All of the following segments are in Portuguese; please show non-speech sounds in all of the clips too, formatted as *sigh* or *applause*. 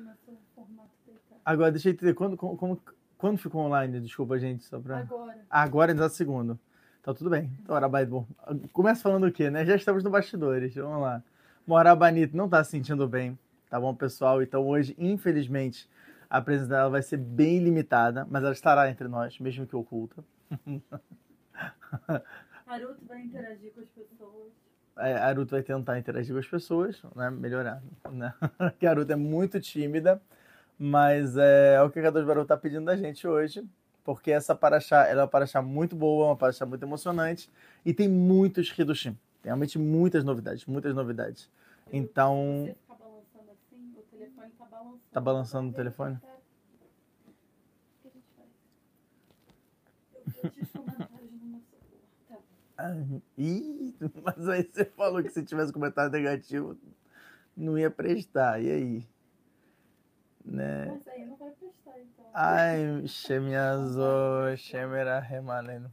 começou o formato deitado. Agora, deixa eu entender, quando, como, quando ficou online? Desculpa, gente, só pra... Agora. Ah, Agora, exato segundo. Então, tudo bem. Então, Arabaito, bom. Começa falando o quê, né? Já estamos no bastidores, vamos lá. Bom, Arabanito não tá se sentindo bem, tá bom, pessoal? Então, hoje, infelizmente, a presença dela vai ser bem limitada, mas ela estará entre nós, mesmo que oculta. *laughs* Naruto vai interagir com as pessoas. A Aruto vai tentar interagir com as pessoas, né? Melhorar, né? *laughs* Porque a Aruto é muito tímida, mas é, é o que a Kadosh Baruch tá pedindo da gente hoje, porque essa paraxá, ela é uma paraxá muito boa, uma paraxá muito emocionante, e tem muitos Hidushim. Tem realmente muitas novidades, muitas novidades. Então, você ficar balançando assim, o telefone tá balançando. Tá balançando o telefone? O que a gente faz? Eu eu fiz comentários no meu celular. Tá. ah, ih, mas aí você falou que se tivesse comentário negativo, não ia prestar, e aí? Né? Mas aí não vai prestar, então. Ai, *laughs* Shemiazo, Shemera Remaleno.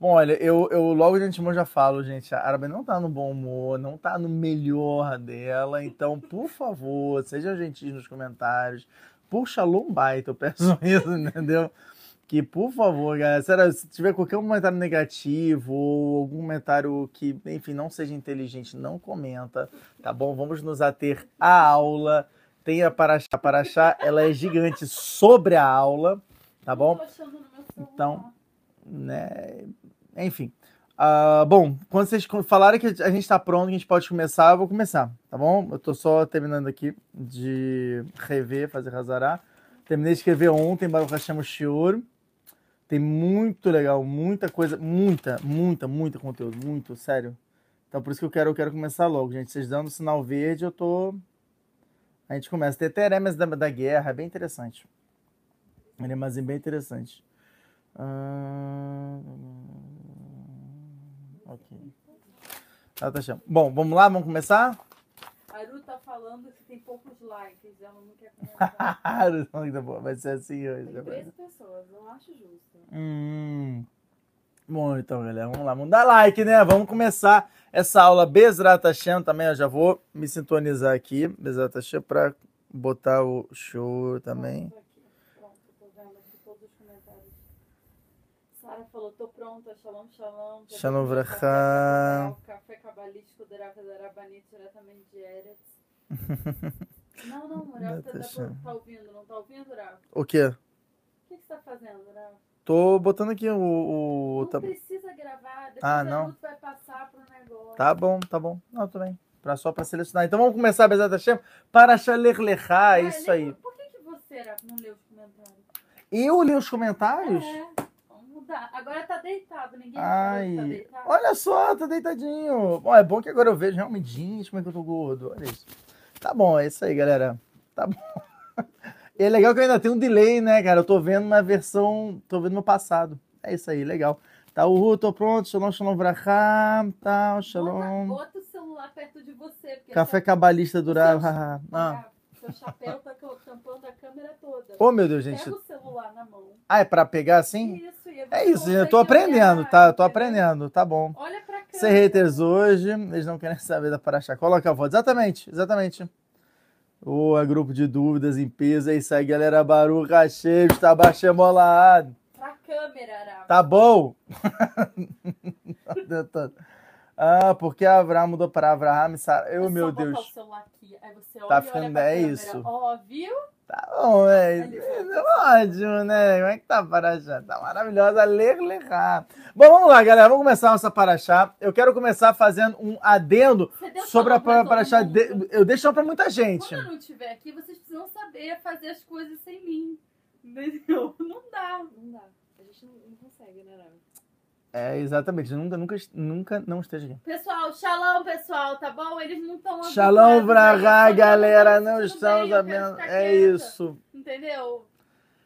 Bom, olha, eu, eu logo de antemão já falo, gente, a Árabe não tá no bom humor, não tá no melhor dela, então, por favor, sejam gentis nos comentários. Por Shalom Baita, eu peço isso, *laughs* entendeu? Que, por favor, galera, sério, se tiver qualquer comentário negativo ou algum comentário que, enfim, não seja inteligente, não comenta, tá bom? Vamos nos ater à aula. Tem a Paraxá. A Paraxá, ela é gigante sobre a aula, tá bom? Então, né? Enfim. Ah, bom, quando vocês falarem que a gente está pronto, que a gente pode começar, eu vou começar, tá bom? Eu tô só terminando aqui de rever, fazer Hazará. Terminei de escrever ontem, Baruch Hashem Shiur. Tem muito legal, muita coisa, muita, muita, muita conteúdo, muito, sério. Então por isso que eu quero, eu quero começar logo, gente. Vocês dando sinal verde, eu tô. A gente começa. Tem teremas da, da guerra, é bem interessante. Mais bem interessante. Ah, ok. Ah, tá. Bom, vamos lá, vamos começar? A Aru tá falando que tem poucos likes, ela não quer *laughs* comentar. Vai ser assim hoje. Tem três pessoas, não acho justo. Hum. Bom, então, galera, vamos lá. Vamos dar like, né? Vamos começar essa aula Bezrat Hashem também. Eu já vou me sintonizar aqui, Bezrat Hashem, pra botar o show também. Pronto, aqui. Pronto, tô vendo aqui todos os comentários. Sara falou, tô pronta, shalom, shalom. Shalom vrachá. café cabalístico, Deraca Darabanit, diretamente de Eretz. Não, não, Rafa, tá, Natasha. tá ouvindo, não tá ouvindo, Rafa? O quê? O que, você tá fazendo, Rafa? Tô botando aqui o. o Não tá... precisa gravar, depois Ah, a não. Vai passar pro negócio. tá bom, tá bom. Não, tudo bem. Pra, só pra selecionar. Então vamos começar, Bezrat Hashem, para Shaler Lechá, Ah, isso aí. Por que, que você, Rafa, não leu os comentários? Eu li os comentários? É, mudar. Agora tá deitado, ninguém Ai, falou que tá deitado. olha só, tá deitadinho. Bom, é bom que agora eu vejo realmente, gente, como é que eu tô gordo. Olha isso. Tá bom, é isso aí, galera. Tá bom. *laughs* E é legal que eu ainda tenho um delay, né, cara? Eu tô vendo na versão, tô vendo no passado. É isso aí, legal. Tá, o tô pronto, shalom, shalom, vrachá, tá, shalom. bota o celular perto de você. Café essa- cabalista durar. Seu- Ah. Ah, Seu chapéu tá tampando a câmera toda. Oh, meu Deus, gente. Pega o celular na mão. Ah, é pra pegar assim? Isso, É isso, eu tô aprendendo, olhar, tá? Eu tô aprendendo, tá bom. Olha pra câmera. Ser haters hoje, eles não querem *laughs* saber da Paraxá. Coloca a voz. Exatamente, exatamente. O é grupo de dúvidas em peso. É isso aí, galera. Baruch Hashem, está baixemolado. Pra câmera, Arafa. Tá bom? *laughs* ah, porque Abraão mudou para Abraham e Sara. Eu, É só meu Deus. aqui, aí você Tá ficando- é câmera. isso. Ó, viu? Tá bom, é. Ali, é ótimo, né? Como é que tá a Paraxá? Tá maravilhosa. Ler, lerrar. Bom, vamos lá, galera. Vamos começar nossa Paraxá. Eu quero começar fazendo um adendo sobre a Paraxá. mundo? de- Eu deixo pra muita gente. Quando eu não estiver aqui, vocês precisam saber fazer as coisas sem mim. Entendeu? Não dá. Não dá. A gente não, não consegue, né, Nara? É, exatamente. Nunca, nunca, nunca não esteja aqui. Pessoal, shalom, pessoal, tá bom? Eles não estão Shalom pra cá, galera. Não estamos estamos sabendo. É isso. Entendeu?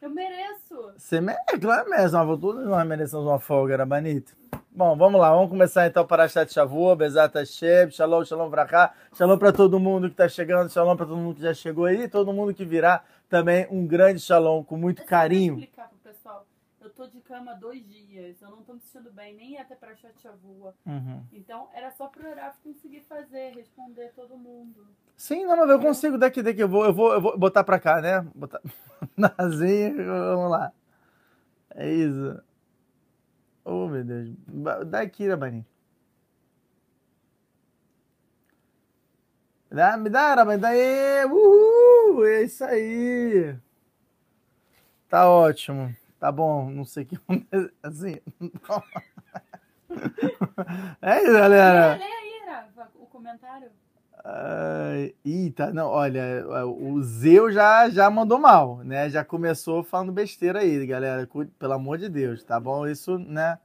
Eu mereço. Você merece, é claro, uma todos nós merecemos uma folga, era bonito. Bom, vamos lá, vamos começar então para Chat Shavuot, Bezat Hashem, Shalom, Shalom pra cá, Shalom para todo mundo que tá chegando, Shalom para todo mundo que já chegou aí, todo mundo que virá também um grande Shalom com muito carinho. explicar tô de cama dois dias, eu não tô me sentindo bem, nem ia até pra Chavua. Uhum. Então era só pro Eraf conseguir fazer, responder todo mundo. Sim, não, mas eu consigo daqui, daqui. Eu vou, eu vou, eu vou botar pra cá, né? Botar *laughs* Nazir, vamos lá. É isso. Oh, meu Deus. Daqui, Rabani. Dá, me dá, Rabani. Daí, uhul, é isso aí. Tá ótimo. Tá bom, não sei o que *laughs* assim. *laughs* É isso, galera. Lê, aí, Rafa, o comentário. Ai, Eita, não, olha, o Zeu já, já mandou mal, né? Já começou falando besteira aí, galera. Pelo amor de Deus, tá bom? Isso, né?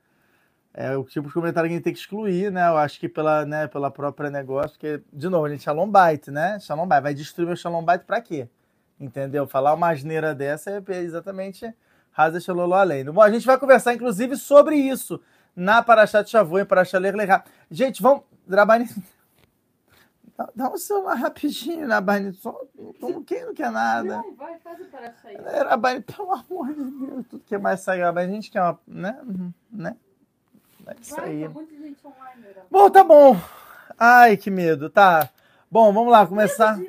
É o tipo de comentário que a gente tem que excluir, né? Eu acho que pela, né, pela própria negócio, porque, de novo, a gente Shalom Byte, né? Shalom Byte. Vai destruir meu Shalom Byte pra quê? Entendeu? Falar uma asneira dessa é exatamente Raza Shalolo além. Bom, a gente vai conversar, inclusive, sobre isso na Parashat Shavuot e Parashat Ler. Gente, vamos... Drabani... Dá, dá um celular rapidinho, Rabani. Só, quem não quer nada. Não, vai, faz o para sair. É, Rabani, pelo amor de Deus, tudo que é mais sagrado. Rabani, a gente quer uma. Né? Uhum, né? É isso Vai, aí. monte de gente online. Bom, tá bom. Ai, que medo. Tá. Bom, vamos lá começar.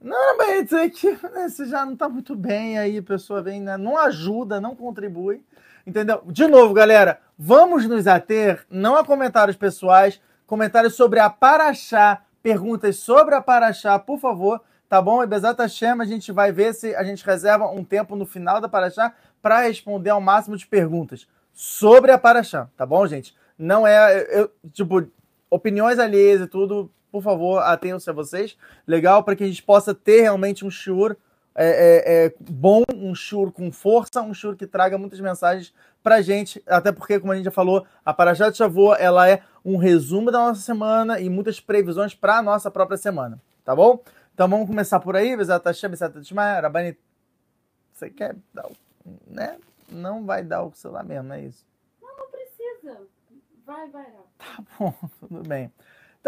Não, mas dizer que né, você já não tá muito bem aí, a pessoa vem, né, não ajuda, não contribui. Entendeu? De novo, galera, vamos nos ater não a comentários pessoais, comentários sobre a Paraxá, perguntas sobre a Paraxá, por favor, tá bom? E Bezat Hashem, a gente vai ver se a gente reserva um tempo no final da Paraxá para responder ao máximo de perguntas sobre a Paraxá, tá bom, gente? Não é, eu, tipo, opiniões alheias e tudo, por favor, atenham-se a vocês. Legal, para que a gente possa ter realmente um shiur é, é, é, bom, um shiur com força, um shiur que traga muitas mensagens pra gente, até porque, como a gente já falou, a Parashat Shavuot, ela é um resumo da nossa semana e muitas previsões para a nossa própria semana, tá bom? Então vamos começar por aí, Bezat Hashem, Bezat Hashem, Rabani, você quer dar o, né? Não vai dar o celular mesmo, é isso? Não precisa. Vai, vai. Tá bom, *laughs* tudo bem.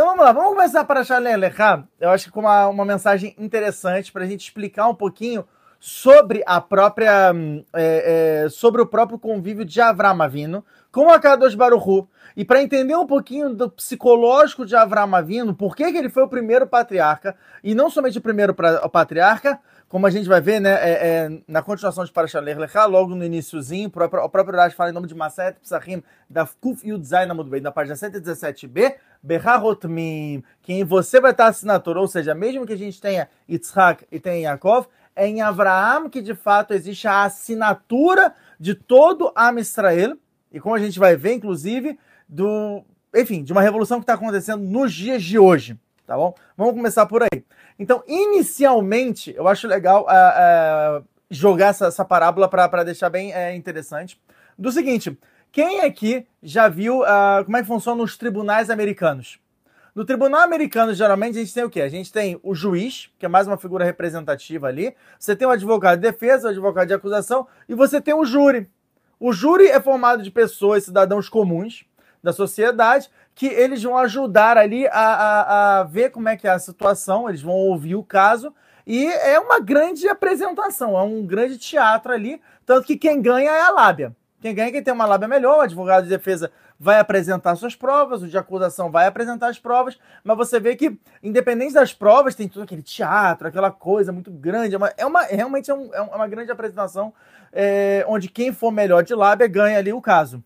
Então vamos lá, vamos começar para Shalem Lechá. Eu acho que com uma, uma mensagem interessante para a gente explicar um pouquinho sobre a própria, hum, é, é, sobre o próprio convívio de Avram Avino com a Kadosh Baruchu. E para entender um pouquinho do psicológico de Avram Avino, por que, que ele foi o primeiro patriarca, e não somente o primeiro pra- o patriarca, como a gente vai ver, né, é, é, na continuação de Parashat Lech Lecha, logo no iníciozinho, o próprio, o próprio Urash fala em nome de Maset Psachim, da Kuf Yud Zayin Amud Beit, na página 117b, Berharotmim, que em você vai estar a assinatura, ou seja, mesmo que a gente tenha Yitzhak e tenha Yaakov, é em Avraham que de fato existe a assinatura de todo Am Israel, e como a gente vai ver, inclusive, do, enfim, de uma revolução que está acontecendo nos dias de hoje, tá bom? Vamos começar por aí. Então, inicialmente, eu acho legal ah, ah, jogar essa, essa parábola para deixar bem eh, interessante. Do seguinte, quem aqui já viu ah, como é que funcionam os tribunais americanos? No tribunal americano, geralmente, a gente tem o quê? A gente tem o juiz, que é mais uma figura representativa ali. Você tem o advogado de defesa, o advogado de acusação, e você tem o júri. O júri é formado de pessoas, cidadãos comuns da sociedade, que eles vão ajudar ali a, a, a ver como é que é a situação, eles vão ouvir o caso, e é uma grande apresentação, é um grande teatro ali, tanto que quem ganha é a lábia. Quem ganha é quem tem uma lábia melhor, o advogado de defesa vai apresentar suas provas, o de acusação vai apresentar as provas, mas você vê que, independente das provas, tem todo aquele teatro, aquela coisa muito grande, é uma, é uma- realmente é, um- é uma grande apresentação, é, onde quem for melhor de lábia ganha ali o caso.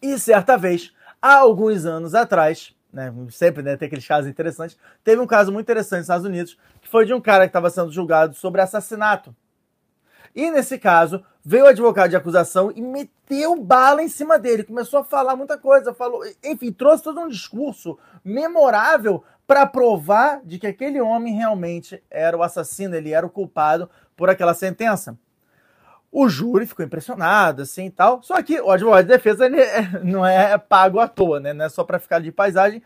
E certa vez, há alguns anos atrás, né, sempre né, tem aqueles casos interessantes, teve um caso muito interessante nos Estados Unidos, que foi de um cara que estava sendo julgado sobre assassinato. E nesse caso, veio o advogado de acusação e meteu bala em cima dele, começou a falar muita coisa, falou, enfim, trouxe todo um discurso memorável para provar de que aquele homem realmente era o assassino, ele era o culpado por aquela sentença. O júri ficou impressionado, assim e tal. Só que o advogado de defesa ele é- *laughs* não é pago à toa, né? Não é só para ficar de paisagem.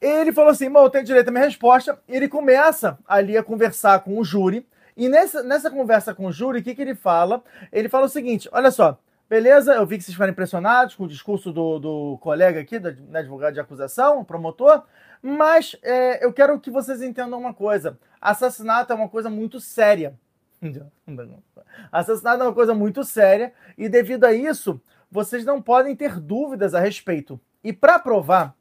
Ele falou assim: eu tenho direito à minha resposta. Ele começa ali a conversar com o júri. E nessa, nessa conversa com o júri, o que, que ele fala? Ele fala o seguinte: Olha só, beleza, eu vi que vocês ficaram impressionados com o discurso do, do colega aqui, do né, advogado de acusação, promotor. Mas é, eu quero que vocês entendam uma coisa: assassinato é uma coisa muito séria. Assassinato é uma coisa muito séria e, devido a isso, vocês não podem ter dúvidas a respeito. E para provar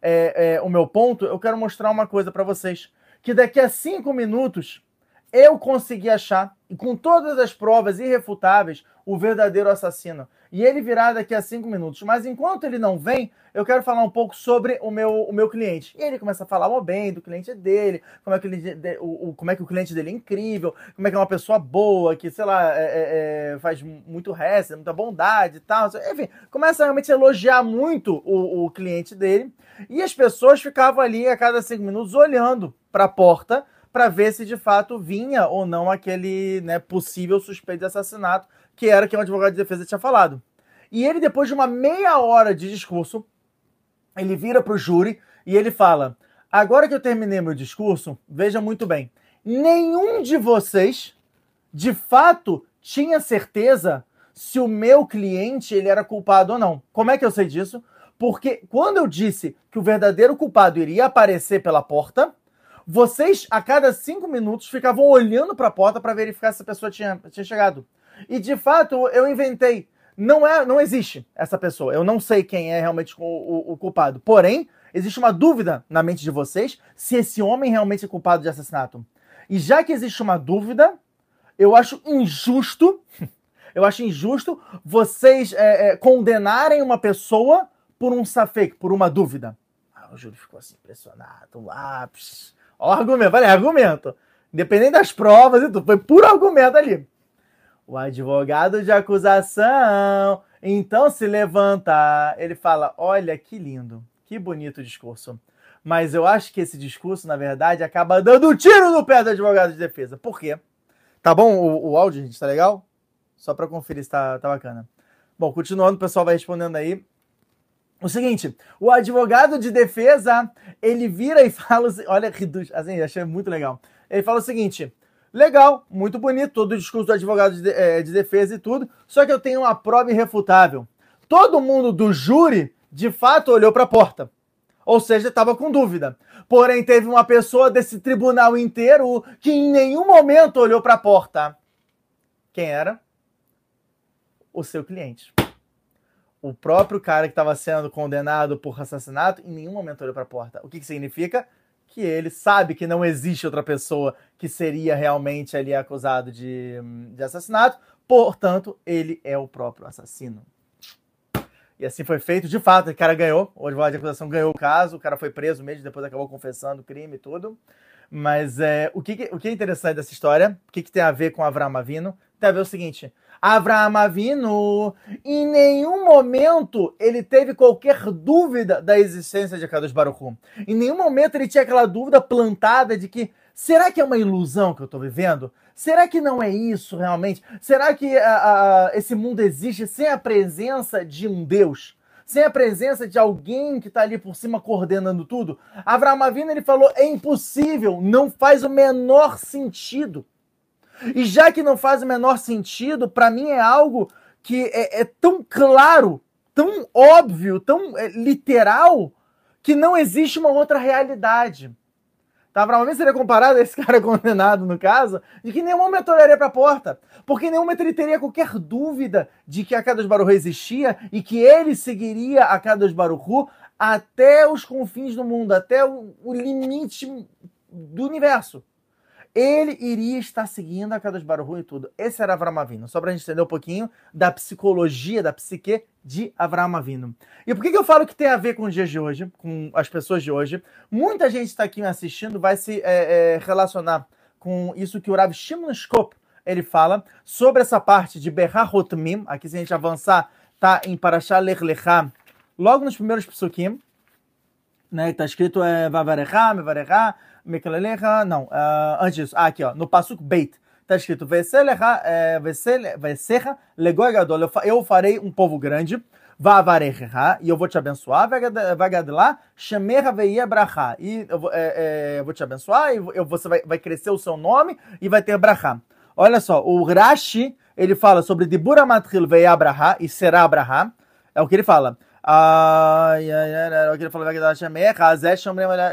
é, é, o meu ponto, eu quero mostrar uma coisa para vocês: que daqui a cinco minutos eu consegui achar, com todas as provas irrefutáveis, o verdadeiro assassino. E ele virá daqui a cinco minutos. Mas enquanto ele não vem, eu quero falar um pouco sobre o meu, o meu cliente. E ele começa a falar oh, bem do cliente dele, como é, que ele, o, o, como é que o cliente dele é incrível, como é que é uma pessoa boa, que, sei lá, é, é, é faz muito resto, muita bondade e tal. Enfim, começa a realmente elogiar muito o, o cliente dele. E as pessoas ficavam ali a cada cinco minutos olhando para a porta para ver se de fato vinha ou não aquele né, possível suspeito de assassinato, que era que o advogado de defesa tinha falado. E ele, depois de uma meia hora de discurso, ele vira para o júri e ele fala: Agora que eu terminei meu discurso, veja muito bem, nenhum de vocês de fato tinha certeza se o meu cliente ele era culpado ou não. Como é que eu sei disso? Porque quando eu disse que o verdadeiro culpado iria aparecer pela porta, vocês, a cada cinco minutos, ficavam olhando para a porta para verificar se a pessoa tinha, tinha chegado. E de fato, eu inventei. Não é, não existe essa pessoa. Eu não sei quem é realmente o, o, o culpado. Porém, existe uma dúvida na mente de vocês se esse homem realmente é culpado de assassinato. E já que existe uma dúvida, eu acho injusto, *laughs* eu acho injusto vocês é, é, condenarem uma pessoa por um safek, por uma dúvida. Ah, o Júlio ficou assim impressionado. Psh, Ó, argumento, falei, argumento. Independente das provas e tudo, foi puro argumento ali. O advogado de acusação então se levanta. Ele fala: Olha que lindo, que bonito discurso. Mas eu acho que esse discurso, na verdade, acaba dando um tiro no pé do advogado de defesa. Por quê? Tá bom o, o áudio, gente? Tá legal? Só para conferir se tá, tá bacana. Bom, continuando, o pessoal vai respondendo aí o seguinte, o advogado de defesa, ele vira e *laughs* fala, olha, assim, achei muito legal. Ele fala o seguinte, legal, muito bonito, todo o discurso do advogado de, é, de defesa e tudo, só que eu tenho uma prova irrefutável. Todo mundo do júri, de fato, olhou para a porta. Ou seja, estava com dúvida. Porém, teve uma pessoa desse tribunal inteiro que em nenhum momento olhou para a porta. Quem era? O seu cliente o próprio cara que estava sendo condenado por assassinato em nenhum momento olhou para a porta. O que, que significa? Que ele sabe que não existe outra pessoa que seria realmente ali acusado de, de assassinato, portanto, ele é o próprio assassino. E assim foi feito, de fato, o cara ganhou, o advogado de acusação ganhou o caso, o cara foi preso mesmo, depois acabou confessando o crime e tudo. Mas é, o, que, o que é interessante dessa história, o que, que tem a ver com Avram Avino, tem a ver o seguinte, Avraham Avinu, em nenhum momento ele teve qualquer dúvida da existência de Kadosh Baruch. Em nenhum momento ele tinha aquela dúvida plantada de que será que é uma ilusão que eu estou vivendo? Será que não é isso realmente? Será que esse mundo existe sem a presença de um Deus? Sem a presença de alguém que está ali por cima coordenando tudo? Avraham Avinu ele falou, é impossível, não faz o menor sentido. E já que não faz o menor sentido, para mim é algo que é, é, tão claro, tão óbvio, tão é, literal, que não existe uma outra realidade. Tá? Vez seria comparado a esse *laughs* cara condenado, no caso, de que nenhum momento olharia para a porta. Porque em nenhum momento ele teria qualquer dúvida de que a Kadosh Baruch existia e que ele seguiria a Kadosh Baruch até os confins do mundo, até o, o limite do universo ele iria estar seguindo a Kadosh Baruch e tudo. Esse era Avram Avinu. Só para a gente entender um pouquinho da psicologia, da psique de Avram Avinu. E por que, que eu falo que tem a ver com os dias de hoje, com as pessoas de hoje? Muita gente está aqui me assistindo vai se é, é, relacionar com isso que o Rav Shimon Skop, ele fala sobre essa parte de Berahot Mim. Aqui se a gente avançar, tá em Parashah Lech Lechá, logo nos primeiros psukim, né, tá escrito é, Vavarecha, Mevarecha, Mekalelecha, não, uh, antes disso, ah, aqui ó, no Pasuk Beit, está escrito, Veselecha, é, Vesecha, Legoi Gadol, eu farei um povo grande, Vavarecha, e eu vou te abençoar, Vagadlá, Shemecha Veia Bracha, e eu vou, é, é, eu vou te abençoar, e eu, você vai, vai crescer o seu nome e vai ter Bracha. Olha só, o Rashi, ele fala sobre Dibura Matril Veia Bracha, e será Bracha, é o que ele fala.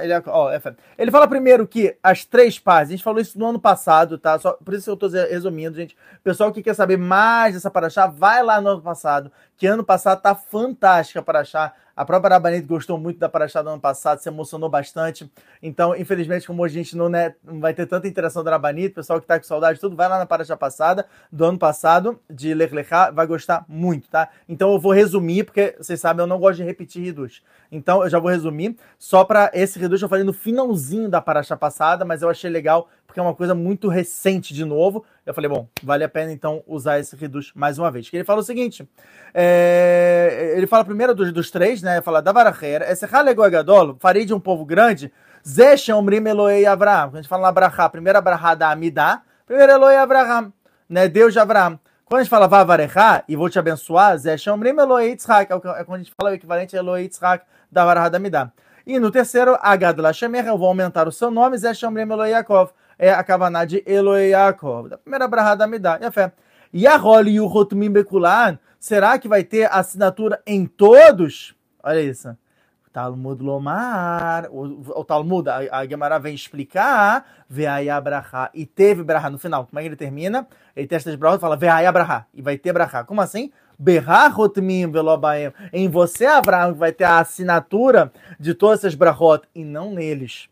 Ele, ó, é, ele fala primeiro que as três pazes, a gente falou isso no ano passado, tá? Só, por isso eu tô resumindo, gente. Pessoal que quer saber mais dessa paraxá, vai lá no ano passado, que ano passado tá fantástica para achar. A própria Rabanete gostou muito da Paraxá do ano passado, se emocionou bastante. Então, infelizmente, como a gente não, né, não vai ter tanta interação da Rabanete, o pessoal que tá com saudade, tudo, vai lá na Paraxá passada, do ano passado, de Leclerc, vai gostar muito, tá? Então, eu vou resumir, porque vocês sabem, eu não gosto de repetir Reduz. Então, eu já vou resumir. Só para esse Reduz, eu falei no finalzinho da Paraxá passada, mas eu achei legal, porque é uma coisa muito recente de novo. Eu falei, bom, vale a pena então usar esse Reduz mais uma vez. Que ele fala o seguinte: é, ele fala primeiro dos, dos três, né? Fala da Varacheira, esse Halegoi Gadol, farei de um povo grande, Zé Omrim Eloei Abraham. Quando a gente fala na Abrahá, primeira da Amidá, primeiro Eloei Abraham, né? Deus de Abraham. Quando a gente fala Vavarechá e vou te abençoar, Zé Omrim Eloei Yitzhak, é, é quando a gente fala o equivalente a Eloei da Varahá da Amidá. E no terceiro, Agad Lashemer, eu vou aumentar o seu nome, Zé Omrim Eloei é a Kavaná de Eloi Yaakov. Da primeira brahada me dá. E a fé. Yahol e o Rotumim Bekulan, será que vai ter assinatura em todos? Olha isso. Talmud Lomar, o, o Talmud, a, a Gemara vem explicar, Veaya Brahá, e teve Brahá no final. Como é que ele termina? Ele testa as brahas e fala Veaya Brahá, e vai ter Brahá. Como assim? Berrahotmim Velobaem. Em você, Abraão, vai ter a assinatura de todas essas brahot, e não neles.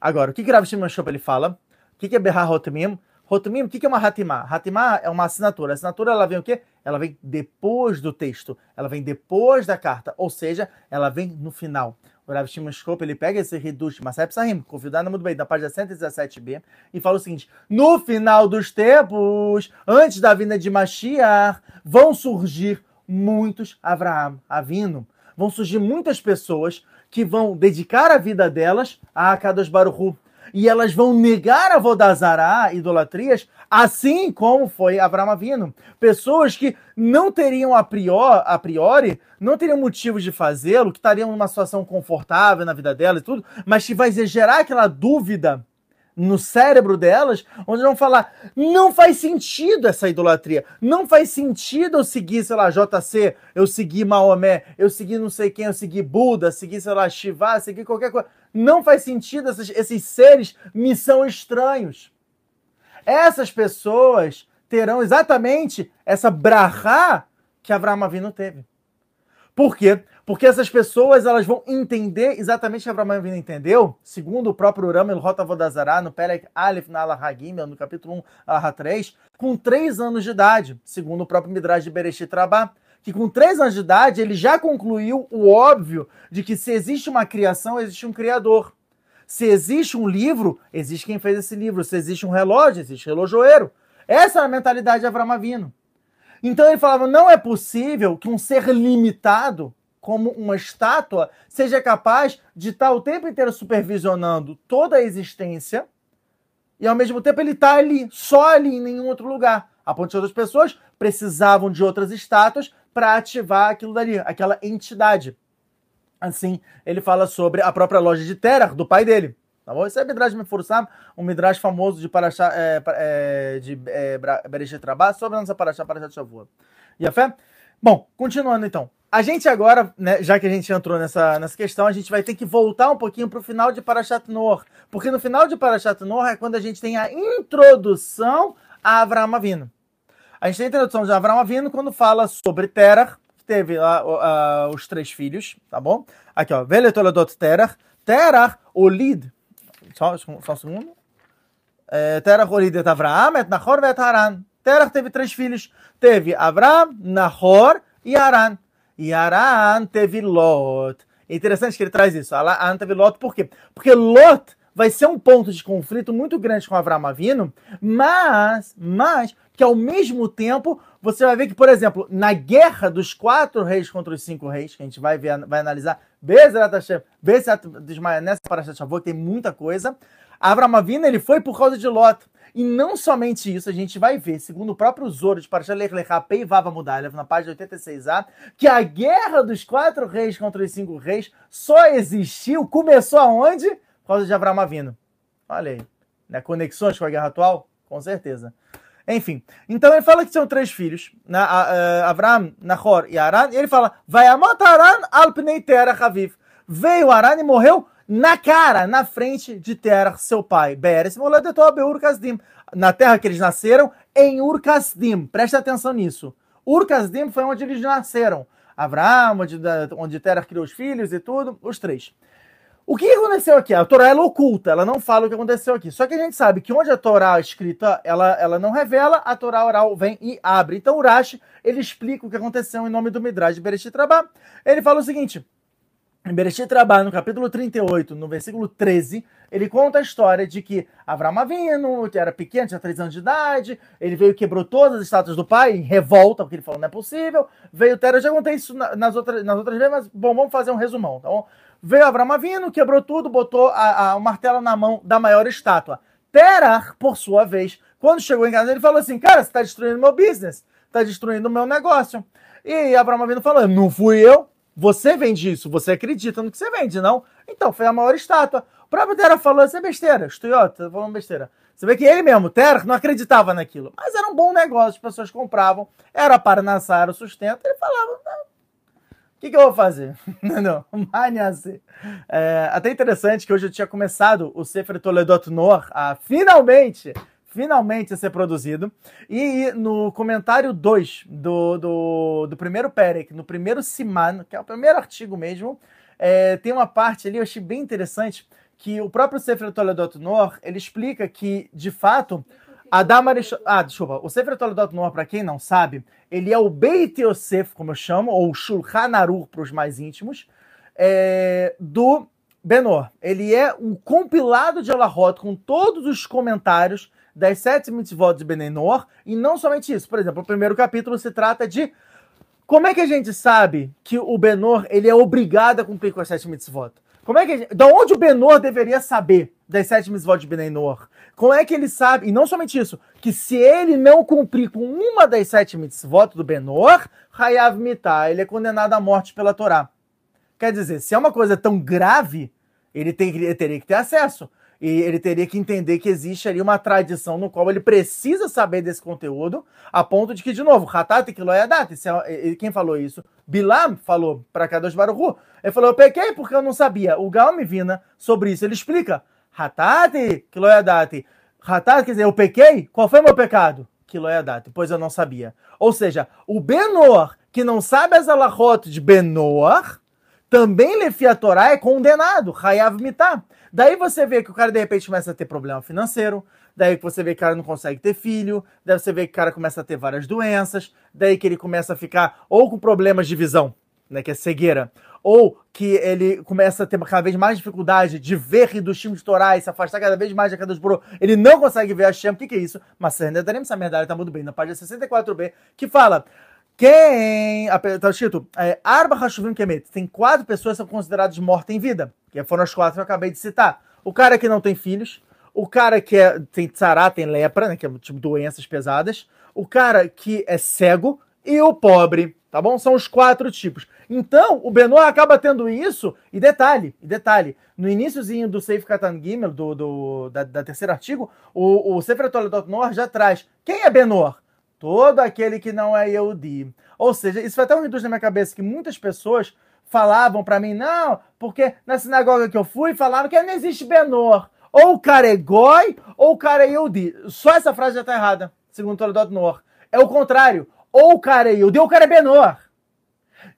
Agora, o que, que Rav Shimon ele fala? O que, que é Behar Hotmim? Hotmim, o que, que é uma Hatimah? Hatimah é uma assinatura. A assinatura ela vem o quê? Ela vem depois do texto. Ela vem depois da carta. Ou seja, ela vem no final. O Rav Shimon ele pega esse Hidush Masai Psahim, convidado muito bem, da página 117b, e fala o seguinte: no final dos tempos, antes da vinda de Mashiach, vão surgir muitos Avraham, Avino. Vão surgir muitas pessoas que vão dedicar a vida delas a Kadosh Baruchu. E elas vão negar a Vodazará, idolatrias, assim como foi Abraão Avino. Pessoas que não teriam a priori, a priori não teriam motivos de fazê-lo, que estariam numa situação confortável na vida delas e tudo, mas que vai gerar aquela dúvida no cérebro delas, onde vão falar: não faz sentido essa idolatria, não faz sentido eu seguir, sei lá, JC, eu seguir Maomé, eu seguir não sei quem, eu seguir Buda, seguir, sei lá, Shiva, seguir qualquer coisa. Não faz sentido, esses, esses seres me são estranhos. Essas pessoas terão exatamente essa brahá que Avraham teve. Por quê? Porque essas pessoas elas vão entender exatamente o que Abraão Avinu entendeu, segundo o próprio Ram El Vodazara, no Perek Aleph na Allah Hagimel, no capítulo 1, Allah 3, com 3 anos de idade, segundo o próprio Midrash de Bereshit Rabá, que com 3 anos de idade ele já concluiu o óbvio de que se existe uma criação, existe um criador. Se existe um livro, existe quem fez esse livro. Se existe um relógio, existe relojoeiro. Essa é a mentalidade de Abraão Avinu. Então ele falava: não é possível que um ser limitado como uma estátua, seja capaz de estar o tempo inteiro supervisionando toda a existência e ao mesmo tempo ele está ali, só ali, em nenhum outro lugar. A ponto de outras pessoas precisavam de outras estátuas para ativar aquilo dali, aquela entidade. Assim, ele fala sobre a própria loja de Terah, do pai dele. Tá bom? Esse é Midrash Mefursam, um Midrash famoso de Parashá, é, é, de é, Bereshit Rabá, sobre a nossa Parashá, Parashá de Shavuot. E a fé? Bom, continuando então. A gente agora, né, já que a gente entrou nessa, nessa questão, a gente vai ter que voltar um pouquinho para o final de Parashat Noor. Porque no final de Parashat Noor é quando a gente tem a introdução a Avraham Avino. A gente tem a introdução de Avraham Avino quando fala sobre Terah, que teve lá uh, os três filhos, tá bom? Aqui, ó. Veletoladot Terah. Terah, Olid. Só, só um segundo. É, Terah, Olid et Avraham, et Nahor, et Haran. Terah teve três filhos. Teve Avraham, Nahor e Haran. E Aran teve Lot. É interessante que ele traz isso. Aran teve Lot, por quê? Porque Lot vai ser um ponto de conflito muito grande com Avram Avino, mas, mas que ao mesmo tempo você vai ver que, por exemplo, na guerra dos quatro reis contra os cinco reis, que a gente vai ver, vai analisar, Bezerat Hashem, nessa Parashat Shavuot, tem muita coisa, Avram Avino, ele foi por causa de Lot. E não somente isso, a gente vai ver, segundo o próprio Zoro de Parashat Lech Lechapei Vava Mudalev, na página 86a, que a guerra dos quatro reis contra os cinco reis só existiu, começou aonde? Por causa de Abraão Avino. Olha aí. Né? Conexões com a guerra atual? Com certeza. Enfim, então ele fala que são três filhos, né? A- a- Avram, Nahor e Aran, e ele fala, vai amot Aran al pnei terach aviv. Veio Aran e morreu na cara, na frente de Terach, seu pai. Beres moledeto beur kasdim. Na terra que eles nasceram, em Ur Kasdim. Presta atenção nisso. Ur Kasdim foi onde eles nasceram. Avram, onde, onde Terach criou os filhos e tudo, os três. O que aconteceu aqui? A Torá ela oculta, ela não fala o que aconteceu aqui. Só que a gente sabe que onde a Torá escrita, ela, ela não revela, a Torá oral vem e abre. Então o Rashi, ele explica o que aconteceu em nome do Midrash Bereshit Rabá. Ele fala o seguinte, em Bereshit Rabá, no capítulo 38, no versículo 13, ele conta a história de que Avram Avinu, que era pequeno, tinha 3 anos de idade, ele veio e quebrou todas as estátuas do pai em revolta, porque ele falou não é possível. Veio Tera, eu já contei isso na- nas outras, nas outras vezes, mas bom, vamos fazer um resumão, tá bom? Veio Avram Avinu, quebrou tudo, botou a, a- o martelo na mão da maior estátua. Terah, por sua vez, quando chegou em casa, ele falou assim, cara, você está destruindo meu business, está destruindo o meu negócio. E Avram Avinu falou, não fui eu, você vende isso, você acredita no que você vende, não? Então, foi a maior estátua. O próprio Terah falou, isso é besteira, estuiota, tá falando besteira. Você vê que ele mesmo, Terah, não acreditava naquilo. Mas era um bom negócio, as pessoas compravam, era para nascer o sustento, ele falava, "Não, o que, que eu vou fazer? *laughs* Não, manhase. É, até interessante que hoje eu tinha começado o Sefer Toledot Nor a finalmente, finalmente a ser produzido. E no comentário 2 do, do, do primeiro Perek, no primeiro Siman, que é o primeiro artigo mesmo, é, tem uma parte ali, eu achei bem interessante, que o próprio Sefer Toledot Nor, ele explica que, de fato, Adam Arishon... Ah, desculpa. O Sefer Toledot Noah, para quem não sabe, ele é o Beit Yosef, como eu chamo, ou Shulchan Aruch para os mais íntimos, é, do Benor. Ele é um compilado de Alahot com todos os comentários das sete mitzvot de Benenor, e não somente isso. Por exemplo, o primeiro capítulo se trata de como é que a gente sabe que o Benor ele é obrigado a cumprir com as sete mitzvot? Como é que gente, da onde o Benor deveria saber das sete mitzvot de Benenor? Como é que ele sabe, e não somente isso, que se ele não cumprir com uma das sete mitzvot do Benor, Hayav Mitah, ele é condenado à morte pela Torá. Quer dizer, se é uma coisa tão grave, ele, tem, ele teria que ter acesso. E ele teria que entender que existe ali uma tradição no qual ele precisa saber desse conteúdo, a ponto de que, de novo, Hatat e Loyadat, quem falou isso? Bilam falou para Kadosh Baruchu. Ele falou, eu pequei porque eu não sabia. O Gal Vina sobre isso, ele explica. Hatat e Loyadat. Hatat quer dizer, eu pequei? Qual foi meu pecado? Kiloyadat, pois eu não sabia. Ou seja, o Benor, que não sabe as alahot de Benor, também Lefi a Torá é condenado, Hayav Mitah. Daí você vê que o cara de repente começa a ter problema financeiro, daí que você vê que o cara não consegue ter filho, daí você vê que o cara começa a ter várias doenças, daí que ele começa a ficar ou com problemas de visão, né, que é cegueira, ou que ele começa a ter cada vez mais dificuldade de ver Hidushim de Torá e se afastar cada vez mais de Kadosh Baruch ele não consegue ver a Shem, o que, que é isso? Mas Nedarim Samerdari tá muito bem, na página 64b, que fala quem. Tá escrito. É, Arba Hashuvim Kemet. Tem quatro pessoas que são consideradas mortas em vida. Que foram as quatro que eu acabei de citar. O cara que não tem filhos. O cara que é, tem tsará, tem lepra, né, que é tipo doenças pesadas. O cara que é cego. E o pobre. Tá bom? São os quatro tipos. Então, o Benoit acaba tendo isso. E detalhe, e detalhe. No iníciozinho do Seif Katan Gimel, do, do, da, da terceiro artigo, o, o Sefer Toledot Nor já traz. Quem é Benor? Todo aquele que não é Yehudi. Ou seja, isso foi até um reduz na minha cabeça que muitas pessoas falavam para mim, não, porque na sinagoga que eu fui falaram que não existe Benor. Ou o cara é Goi, ou o cara é Yehudi. Só essa frase já tá errada, segundo o Toledot. É o contrário. Ou o cara é Yehudi, ou o cara é Benor.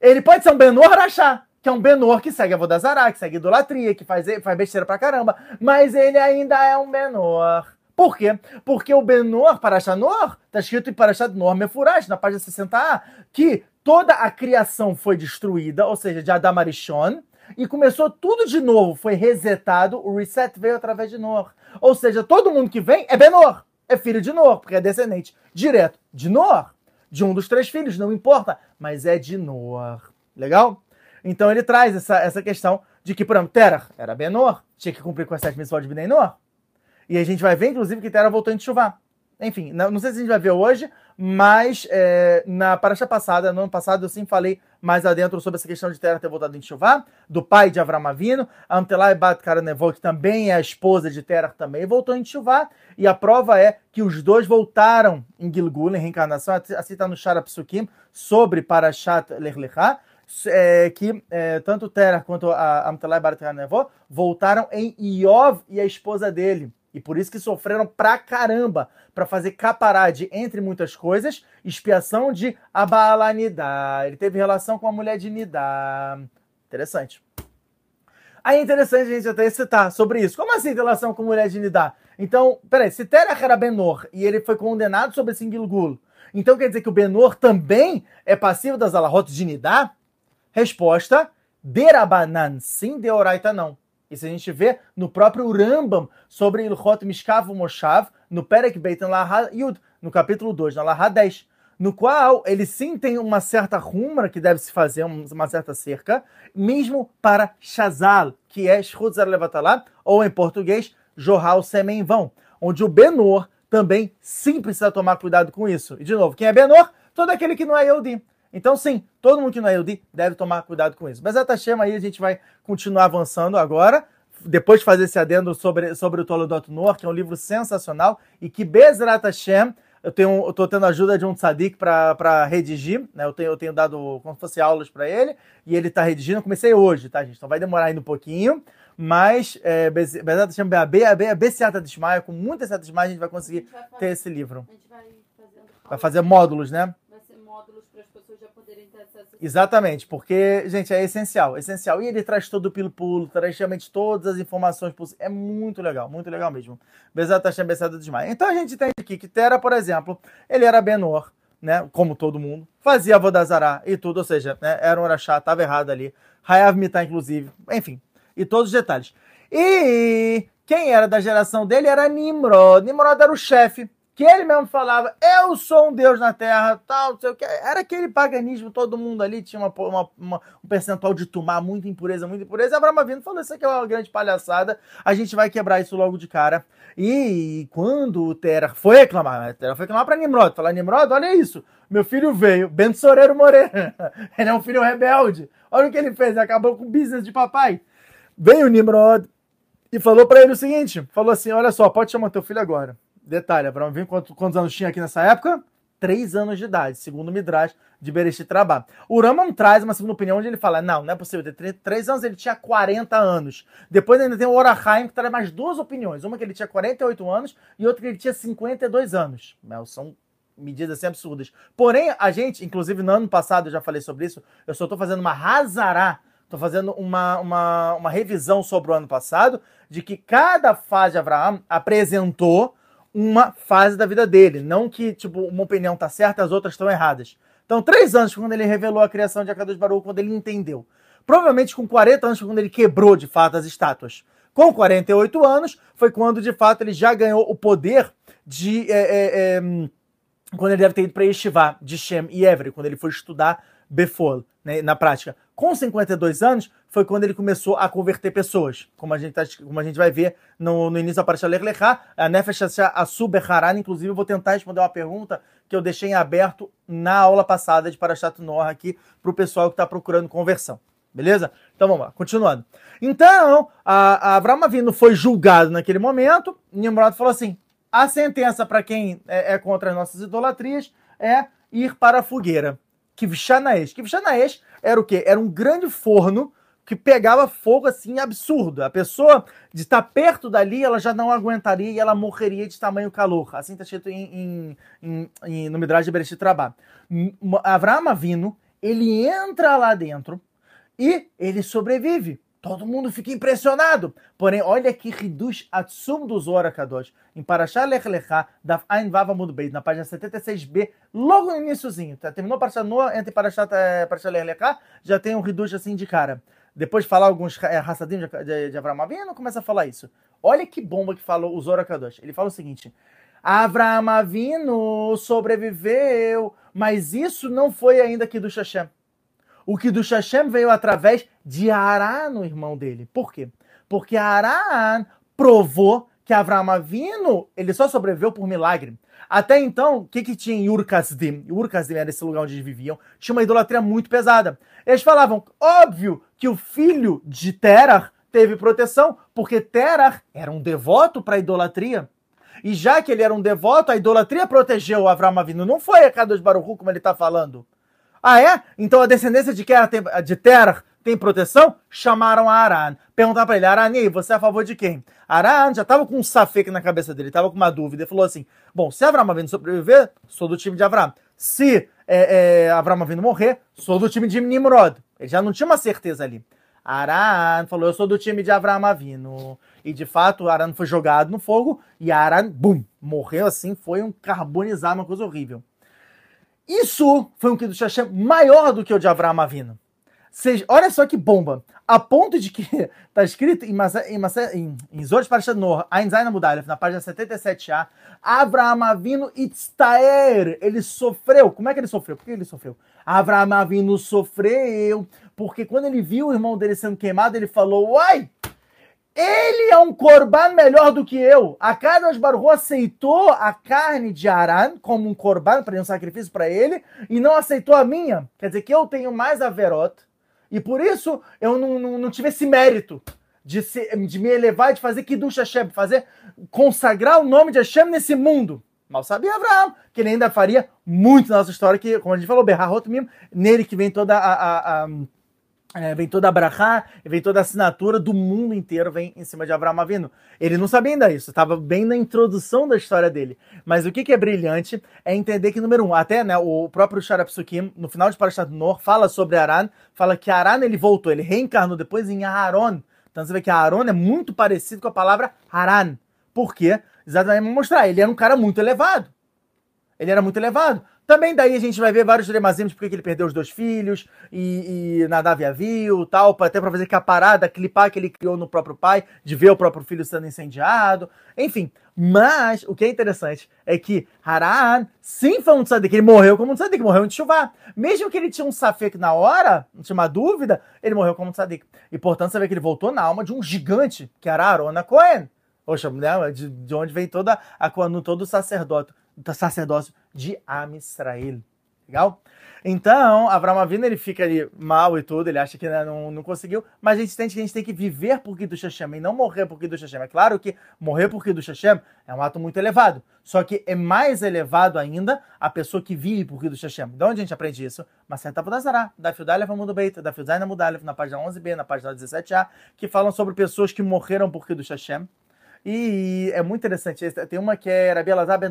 Ele pode ser um Benor Rachá, que é um Benor que segue a Vodazará, que segue idolatria, que faz, faz besteira pra caramba, mas ele ainda é um Benor. Por quê? Porque o Benor, Parashat Nor, está escrito em Parashat Nor Mefurash, na página 60a, que toda a criação foi destruída, ou seja, de Adam Arishon, e começou tudo de novo, foi resetado, o reset veio através de Nor. Ou seja, todo mundo que vem é Benor, é filho de Nor, porque é descendente direto de Nor, de um dos três filhos, não importa, mas é de Nor. Legal? Então ele traz essa, essa questão de que, por exemplo, Terah era Benor, tinha que cumprir com as sete missões de Benor, e a gente vai ver, inclusive, que Terra voltou em chuva. Enfim, não, sei se a gente vai ver hoje, mas é, na paraxa passada, no ano passado, eu sim falei mais adentro sobre essa questão de Terah ter voltado em Shuvá, do pai de Avram Avino, Amtelai Bat Karanevó, que também é a esposa de Terah, também voltou em Shuvá, e a prova é que os dois voltaram em Gilgul, em reencarnação, assim está no Shara Psukim, sobre Parashat Lech Lechá, é, que é, tanto Terah quanto a Amtelai Bat Karanevó voltaram em Iov e a esposa dele. E por isso que sofreram pra caramba para fazer caparade entre muitas coisas, expiação de Abalanidá. Ele teve relação com a mulher de Nidá. Interessante. Aí é interessante a gente até citar sobre isso. Como assim relação com a mulher de Nidá? Então, peraí, se Terach era Benor e ele foi condenado sobre esse Gilgul, então quer dizer que o Benor também é passivo das alahot de Nidá? Resposta, Derabanan, sim, Deoraita não. Isso a gente vê no próprio Rambam sobre Ilhot Mishkav Moshav, no Perek Beitan Laha Yud, no capítulo 2, na Laha 10, no qual ele sim tem uma certa rumra que deve se fazer, uma certa cerca, mesmo para Shazal, que é Shrutzar Levatalá, ou em português, Jorral Semen Vão, onde o Benor também sim precisa tomar cuidado com isso. E de novo, quem é Benor? Todo aquele que não é Yehudi. Então, sim, todo mundo que não é Yehudi deve tomar cuidado com isso. Mas a Tashem aí a gente vai continuar avançando agora, depois de fazer esse adendo sobre, sobre o Tolodot Noor, que é um livro sensacional e que Bezrat Hashem, eu tenho, eu tô tendo ajuda de um tzadik para redigir, né? Eu tenho, eu tenho dado como se fosse aulas para ele e ele está redigindo. Eu comecei hoje, tá, gente? Então vai demorar ainda um pouquinho, mas é, Bezrat Hashem BAB, AB, Seata Desmaia, com muita Seata Desmaia, a gente vai conseguir ter esse livro. A. Vai fazer módulos, né? Vai ser módulos para as pessoas já poderem ter acesso. Exatamente, porque, gente, é essencial, essencial. E ele traz todo o pilo-pulo, traz realmente todas as informações possíveis. É muito legal, muito legal mesmo. Bezat Hashem Bezat Desmaia. Então a gente tem aqui que Tera, por exemplo, ele era Benor, né, como todo mundo, fazia Vodazará e tudo, ou seja, né, era um Orachá, estava errado ali. Hayav Mitá, inclusive, enfim, e todos os detalhes. E quem era da geração dele era Nimrod. Nimrod era o chefe que ele mesmo falava, eu sou um Deus na Terra, tal, não sei o que. Era aquele paganismo, todo mundo ali tinha uma, uma, uma, um percentual de tomar muita impureza, muita impureza. E Abraão Avinu falou, isso aqui é uma grande palhaçada, a gente vai quebrar isso logo de cara. E quando o Terah foi reclamar, Terah foi reclamar para Nimrod, falar, Nimrod, olha isso, meu filho veio, Bento Soreiro Moreira, *laughs* ele é um filho rebelde, olha o que ele fez, acabou com o business de papai. Veio Nimrod e falou para ele o seguinte, falou assim, olha só, pode chamar teu filho agora. Detalhe, Abraão viu quantos, quantos anos tinha aqui nessa época? Três anos de idade, segundo o Midrash de Bereshit Rabá. O Rambam traz uma segunda opinião onde ele fala, não, não é possível, ter três anos ele tinha 40 anos. Depois ainda tem o Orahaim, que traz mais duas opiniões. Uma que ele tinha 48 anos e outra que ele tinha 52 anos. São medidas assim absurdas. Porém, a gente, inclusive no ano passado eu já falei sobre isso, eu só estou fazendo uma razará, estou fazendo uma, uma, uma revisão sobre o ano passado, de que cada fase de Abraão apresentou uma fase da vida dele. Não que, tipo, uma opinião tá certa as outras estão erradas. Então, três anos quando ele revelou a criação de Akadosh Baruch, quando ele entendeu. Provavelmente com 40 anos quando ele quebrou, de fato, as estátuas. Com 48 anos foi quando, de fato, ele já ganhou o poder de... É, é, é, quando ele deve ter ido para Yeshiva, de Shem e Évry, quando ele foi estudar Befol, né, na prática. Com 52 anos, foi quando ele começou a converter pessoas, como a gente, tá, como a gente vai ver no, no início da Parashat Lech Lechá, a Nefesh Asub Haran, inclusive eu vou tentar responder uma pergunta que eu deixei em aberto na aula passada de Parashat Noah aqui para o pessoal que está procurando conversão. Beleza? Então vamos lá, continuando. Então, a, a Avram foi julgado naquele momento, Nimrod falou assim, a sentença para quem é, é, contra as nossas idolatrias é ir para a fogueira. Kivshanaesh. Kivshanaesh era o quê? Era um grande forno que pegava fogo assim absurdo. A pessoa de estar perto dali, ela já não aguentaria e ela morreria de tamanho calor. Assim está escrito em, em, em, no Midrash de Bereshit Rabá. Avraham Avino, ele entra lá dentro e ele sobrevive. Todo mundo fica impressionado. Porém, olha que reduz Atsum do Zora Kadosh. Em Parashah Lech Lechá, da Ain Vava Mud Beit, na página 76b, logo no iníciozinho. Tá? Terminou Parashah Noah, entre Parashah, é, Parashah Lech Lechá, já tem um reduz assim de cara depois de falar alguns é, de, de, de Avram Avinu, começa a falar isso. Olha que bomba que falou o Zora Kadosh. Ele fala o seguinte: Avram Avinu sobreviveu, mas isso não foi ainda que do Hashem. O que do Hashem veio através de Aran, o irmão dele. Por quê? Porque Aran provou que Avram Avinu, ele só sobreviveu por milagre. Até então, o que, que tinha em Ur-Kasdim? Ur-Kasdim era esse lugar onde eles viviam. Tinha uma idolatria muito pesada. Eles falavam, óbvio que o filho de Terah teve proteção, porque Terah era um devoto para a idolatria. E já que ele era um devoto, a idolatria protegeu Avram Avinu. Não foi a Kadosh Baruch como ele está falando. Ah, é? Então a descendência de, Terah tem, de tem proteção? Chamaram a Aran. Perguntaram para ele, Arani, você é a favor de quem? Aran já estava com um safek na cabeça dele, estava com uma dúvida. Ele falou assim, bom, se Avram Avinu sobreviver, sou do time de Avram. Se é, é, Avram Avinu morrer, sou do time de Nimrod. Ele já não tinha uma certeza ali. Aran falou, eu sou do time de Avram Avinu. E de fato, Aran foi jogado no fogo e Aran, bum, morreu assim, foi um carbonizar, uma coisa horrível. Isso foi um do Hashem maior do que o de Avram Avinu. Seja, olha só que bomba. A ponto de que está *laughs* escrito em, em, em, em Zor Parashat Noah, Ainzain Amudalef, na página 77a, Avraham Avinu Itztaer, ele sofreu. Como é que ele sofreu? Por que ele sofreu? Avraham Avinu sofreu porque quando ele viu o irmão dele sendo queimado, ele falou, uai, ele é um corban melhor do que eu. A Kadosh Baruch aceitou a carne de Aran como um corban, para um sacrifício para ele, e não aceitou a minha. Quer dizer que eu tenho mais averot, e por isso eu não, não, não tive esse mérito de, se, de me elevar de fazer Kiddush Hashem, fazer, consagrar o nome de Hashem nesse mundo. Mal sabia Abraão, que ele ainda faria muito na nossa história, que, como a gente falou, Berrahot mesmo, nele que vem toda a, a, a é, vem toda a brachá, vem toda a assinatura do mundo inteiro, vem em cima de Abraão Avino. Ele não sabia ainda isso, estava bem na introdução da história dele. Mas o que, que, é brilhante é entender que, número um, até né, o próprio Sharapsukim, no final de Parashat Nor, fala sobre Aran, fala que Aran ele voltou, ele reencarnou depois em Aaron. Então você vê que Aaron é muito parecido com a palavra Haran. Por quê? Exatamente para mostrar, ele era um cara muito elevado. Ele era muito elevado. Também daí a gente vai ver vários de porque ele perdeu os dois filhos e, e Nadav viu tal, até para fazer que a parada, clipar que ele criou no próprio pai, de ver o próprio filho sendo incendiado, enfim. Mas o que é interessante é que Haran sim foi um tzadik, ele morreu como um tzadik, morreu em chuva. Mesmo que ele tinha um safek na hora, não tinha uma dúvida, ele morreu como um tzadik. E portanto você vê que ele voltou na alma de um gigante, que era Arona Cohen. Poxa, né? de, de onde vem toda a todo o sacerdote sacerdócio de Amisrael. Legal? Então, Avram Avinu, ele fica ali mal e tudo, ele acha que né, não, não conseguiu, mas a gente sente que a gente tem que viver por Kiddush Hashem e não morrer por Kiddush Hashem. É claro que morrer por Kiddush Hashem é um ato muito elevado, só que é mais elevado ainda a pessoa que vive por Kiddush Hashem. De onde a gente aprende isso? Maceta Budazará, da Fiudalef Amudo Beita, da Fiudaina Mudalef, na página 11b, na página 17a, que falam sobre pessoas que morreram por Kiddush Hashem. E é muito interessante. Tem uma que é Rabi Elazar Ben.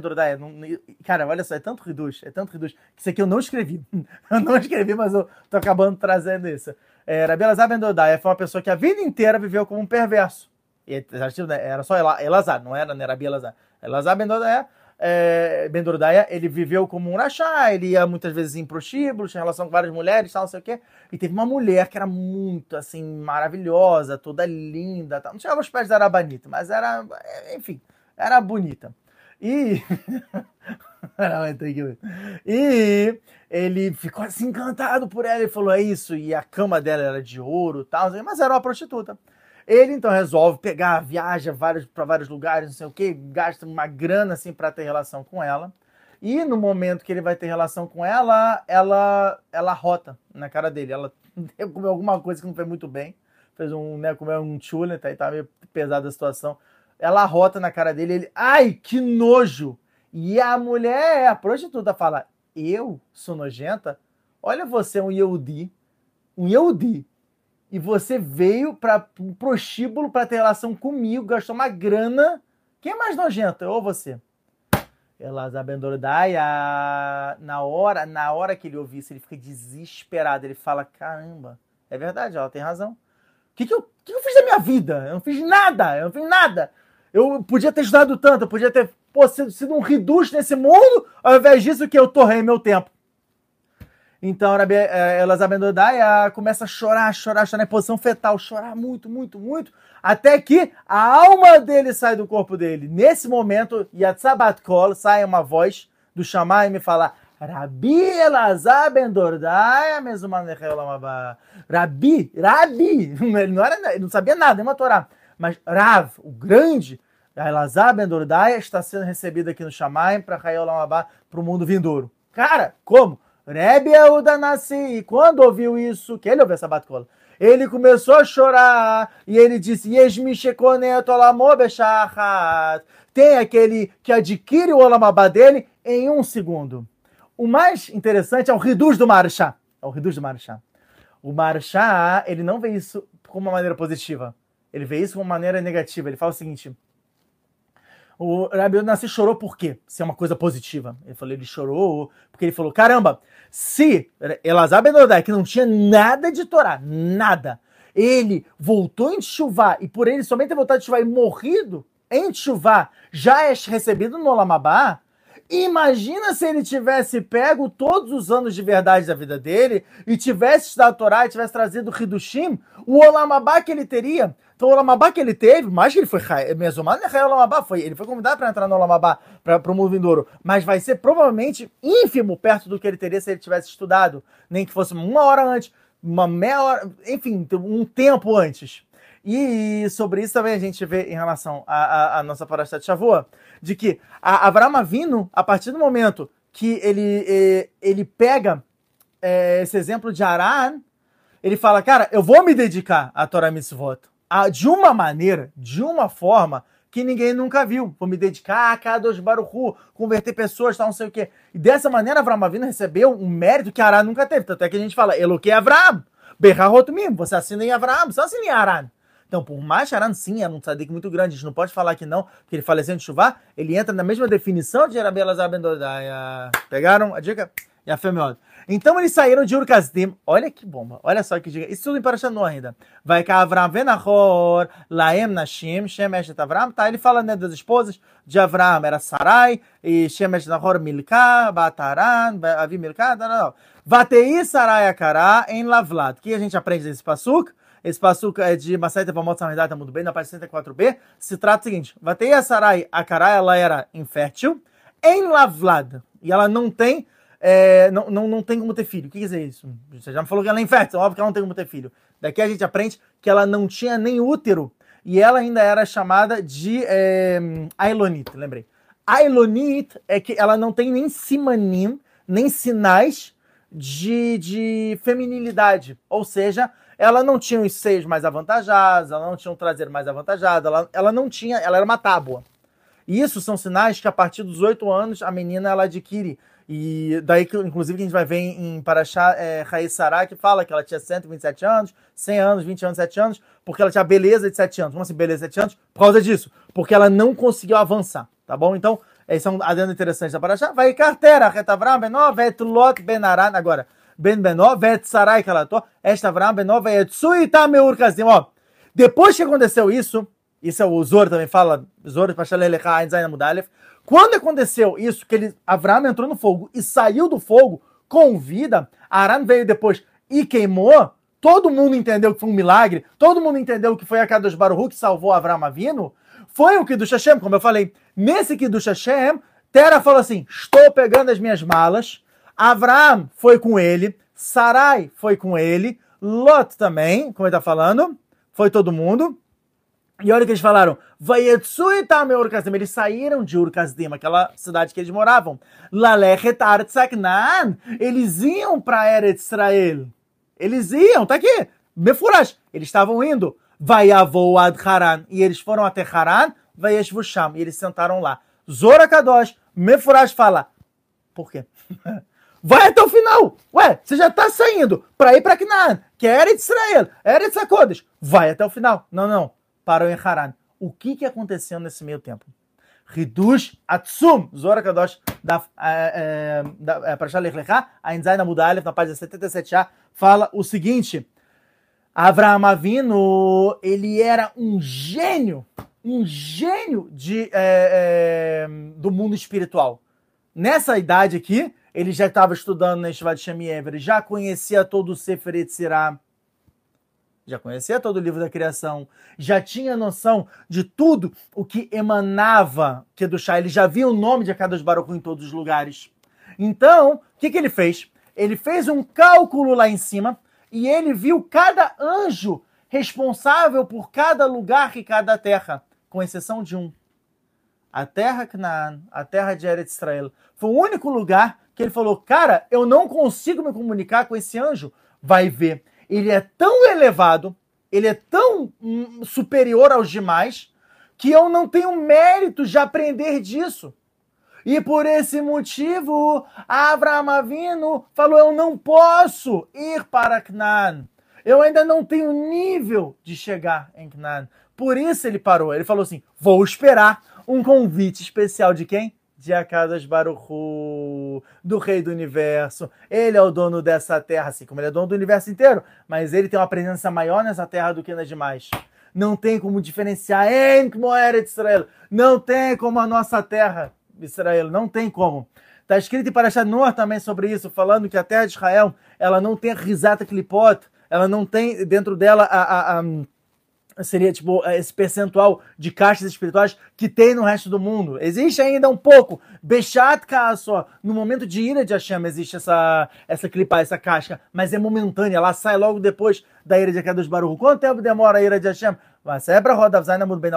Cara, olha só, é tanto reduz, é tanto que isso aqui eu não escrevi. *laughs* eu não escrevi, mas eu tô acabando trazendo isso. É, Rabi Elazar Ben foi uma pessoa que a vida inteira viveu como um perverso. E, né, era só Elazar, não era né, Rabi Elazar. Elazar Ben Dordai é, Ben ele viveu como um rachá, ele ia muitas vezes em prostíbulos, tinha relação com várias mulheres, tal, não sei o quê. E teve uma mulher que era muito, assim, maravilhosa, toda linda, tal. não chegava aos pés da Arabanita, mas era, enfim, era bonita. E... *laughs* e ele ficou assim encantado por ela, ele falou, é isso, e a cama dela era de ouro, tal, mas era uma prostituta. Ele então resolve pegar, viaja para vários lugares, não sei o que, gasta uma grana assim para ter relação com ela. E no momento que ele vai ter relação com ela, ela ela rota na cara dele. Ela *laughs* comeu alguma coisa que não foi muito bem. Fez um, né, comeu um chule, tá, tá meio pesada a situação. Ela rota na cara dele, ele, ai, que nojo! E a mulher, a prostituta, fala: Eu sou nojenta? Olha você, um Yehudi, um Yehudi, e você veio para um prostíbulo para ter relação comigo, gastou uma grana. Quem é mais nojento, eu ou você? Elazar Bendordaya, na hora, na hora que ele ouve isso, ele fica desesperado. Ele fala: caramba, é verdade, ela tem razão. O que, que, eu, que, eu fiz da minha vida? Eu não fiz nada, eu não fiz nada. Eu podia ter estudado tanto, eu podia ter pô, sido, sido um reducho nesse mundo, ao invés disso que eu torrei meu tempo. Então, elas Abendodaya começa a chorar, chorar, chorar em posição fetal, chorar muito, muito, muito, até que a alma dele sai do corpo dele. Nesse momento, Yatzabat Kol, sai uma voz do Shammai e me fala: Rabi Elazar Ben Dordaya, Rabi, Rabi, *laughs* ele não, era, ele não sabia nada, é uma Torá, mas Rav, o grande, Elazar ben Dordai está sendo recebido aqui no Shamayim para Hayol Lamabá, para o mundo vindouro. Cara, como? Rebbe Yehuda Nassi, quando ouviu isso, que ele ouviu essa batcola, ele começou a chorar e ele disse. Tem aquele que adquire o Olamabá dele em um segundo. O mais interessante é o Riduz do Marchá. É o Riduz do Marchá. O Marchá, ele não vê isso como uma maneira positiva. Ele vê isso como uma maneira negativa. Ele fala o seguinte: o Rabi Nassi chorou por quê? Se é uma coisa positiva. Ele falou, ele chorou porque ele falou, caramba, se Elazar Ben Odai, que não tinha nada de Torá, nada, ele voltou em chuva e por ele somente ter voltado de chuva e morrido em chuva já é recebido no Olamabá, Imagina se ele tivesse pego todos os anos de verdade da vida dele e tivesse estudado a Torá e tivesse trazido o Hidushim, o Olamabá que ele teria. Então o Olamabá que ele teve, mais que ele foi mesomado, não é Olamabá, foi, ele foi convidado para entrar no Olamabá, para o mundo vindouro, mas vai ser provavelmente ínfimo perto do que ele teria se ele tivesse estudado, nem que fosse uma hora antes, uma meia hora, enfim, um tempo antes. E sobre isso também a gente vê em relação à, nossa Parashat Shavua, de que a Avram Avinu, a partir do momento que ele, ele pega é, esse exemplo de Aran, ele fala, cara, eu vou me dedicar à Torah Mitzvot de uma maneira, de uma forma que ninguém nunca viu. Vou me dedicar a Kadosh Baruchu, converter pessoas, tal, não sei o quê. E dessa maneira, Avram Avinu recebeu um mérito que Aran nunca teve. Tanto é que a gente fala, Eloque Avram, Berrahot Mim, você assina em Avram, você assina em Aran. Então, por mais Charan, sim, era um tzadik muito grande, a gente não pode falar que não, que ele faleceu de chuva, ele entra na mesma definição de Rabi Elazar Pegaram a dica? E a Femeod. Então eles saíram de Urkazdim. Olha que bomba. Olha só que dica. Isso tudo em Parashanô ainda. Vai que Avram Venachor, Laem Nashim, Shem Eshet Avram. Tá, ele fala né, das esposas de Avram, era Sarai, e Shem Eshet Nahor Milka, Bataran, Avi Milka, não, não. Vatei Sarai Akará em Lavlad. O que a gente aprende desse pasuk? Esse passuca é de Masaita Vamot Samidata, muito bem, na página 64b. Se trata do seguinte: Vatei Sarai, a Karai, ela era infértil, em Lavlad. E ela não tem. É, não, não, não tem como ter filho. O que quer dizer isso? Você já me falou que ela é infértil, óbvio que ela não tem como ter filho. Daqui a gente aprende que ela não tinha nem útero e ela ainda era chamada de é, Ailonit, lembrei. Ailonit é que ela não tem nem simanim, nem sinais de, de feminilidade. Ou seja, ela não tinha os seios mais avantajados, ela não tinha um traseiro mais avantajado, ela, ela não tinha, ela era uma tábua. E isso são sinais que a partir dos oito anos a menina ela adquire. E daí, que, inclusive, que a gente vai ver em Paraxá é, Sará, que fala que ela tinha 127 anos, 100 anos, 20 anos, 7 anos, porque ela tinha beleza de 7 anos. Como assim, beleza de 7 anos? Por causa disso. Porque ela não conseguiu avançar, tá bom? Então, esse é um adendo interessante da Paraxá. Vai carteira, Retavram, Benó, Vetlot, Benaran. Agora, ben Benó, vet Sarai Kalato, esta Avram Benó, ve'etzui tameur kazim. Ó, depois que aconteceu isso, isso é o Zor também fala, Zor Pachalelecha Ainzaina Mudalef, quando aconteceu isso, que ele, Avram entrou no fogo e saiu do fogo com vida, Aran veio depois e queimou, todo mundo entendeu que foi um milagre, todo mundo entendeu que foi a Kadosh Baruch que salvou Avram Avino, foi o Kiddush Hashem, como eu falei. Nesse Kiddush Hashem, Tera falou assim, estou pegando as minhas malas, Avraham foi com ele, Sarai foi com ele, Lot também, como ele está falando, foi todo mundo. E olha o que eles falaram. Eles saíram de Urkazdim, aquela cidade que eles moravam. Eles iam para Eretz Israel. Eles iam, tá aqui. Mefurash. Eles estavam indo. Haran. E eles foram até Haran. E eles sentaram lá. Zora Kadosh. Mefurash fala. Por quê? *laughs* Vai até o final. Ué, você já está saindo para ir para Canaan, que é Eretz Israel, Eretz HaKodesh. Vai até o final. Não, não. Parou em Haran. O que, que aconteceu nesse meio tempo? Hidush Atsum, Zora Kadosh, da, é, é, para Shalech Lecha, a Enzai na Mudalef, na página 77a, fala o seguinte: Avraham Avinu, ele era um gênio, um gênio de, é, é, do mundo espiritual. Nessa idade aqui, ele já estava estudando na Yeshiva de Shemiever, já conhecia todo o Sefer Yetzirah, já conhecia todo o livro da criação, já tinha noção de tudo o que emanava Kedushá, ele já via o nome de Akadosh Baruch em todos os lugares. Então, o que, que ele fez? Ele fez um cálculo lá em cima e ele viu cada anjo responsável por cada lugar e cada terra, com exceção de um. a terra Canaan, a terra de Eretz Israel. Foi o único lugar que ele falou: Cara, eu não consigo me comunicar com esse anjo. Vai ver. Ele é tão elevado, ele é tão hum, superior aos demais, que eu não tenho mérito de aprender disso. E por esse motivo, Avraham Avinu falou: Eu não posso ir para Canaan. Eu ainda não tenho nível de chegar em Canaan. Por isso ele parou. Ele falou assim: Vou esperar um convite especial de quem? De Akadas Baruchu, do Rei do Universo. Ele é o dono dessa terra, assim como ele é dono do universo inteiro, mas ele tem uma presença maior nessa terra do que nas demais. Não tem como diferenciar em Moera de Israel. Não tem como a nossa terra Israel, não tem como. Está escrito em Parashat Noah também sobre isso, falando que a terra de Israel, ela não tem risata clipot, ela não tem dentro dela a, a, a, seria tipo esse percentual de caixas espirituais que tem no resto do mundo. Existe ainda um pouco, Bechat só no momento de ira de Hashem existe essa essa clipa, essa casca, mas é momentânea, ela sai logo depois da ira de Akadosh Baruch. Quanto tempo demora a ira de Hashem? Sebra Roda Zaina muito bem,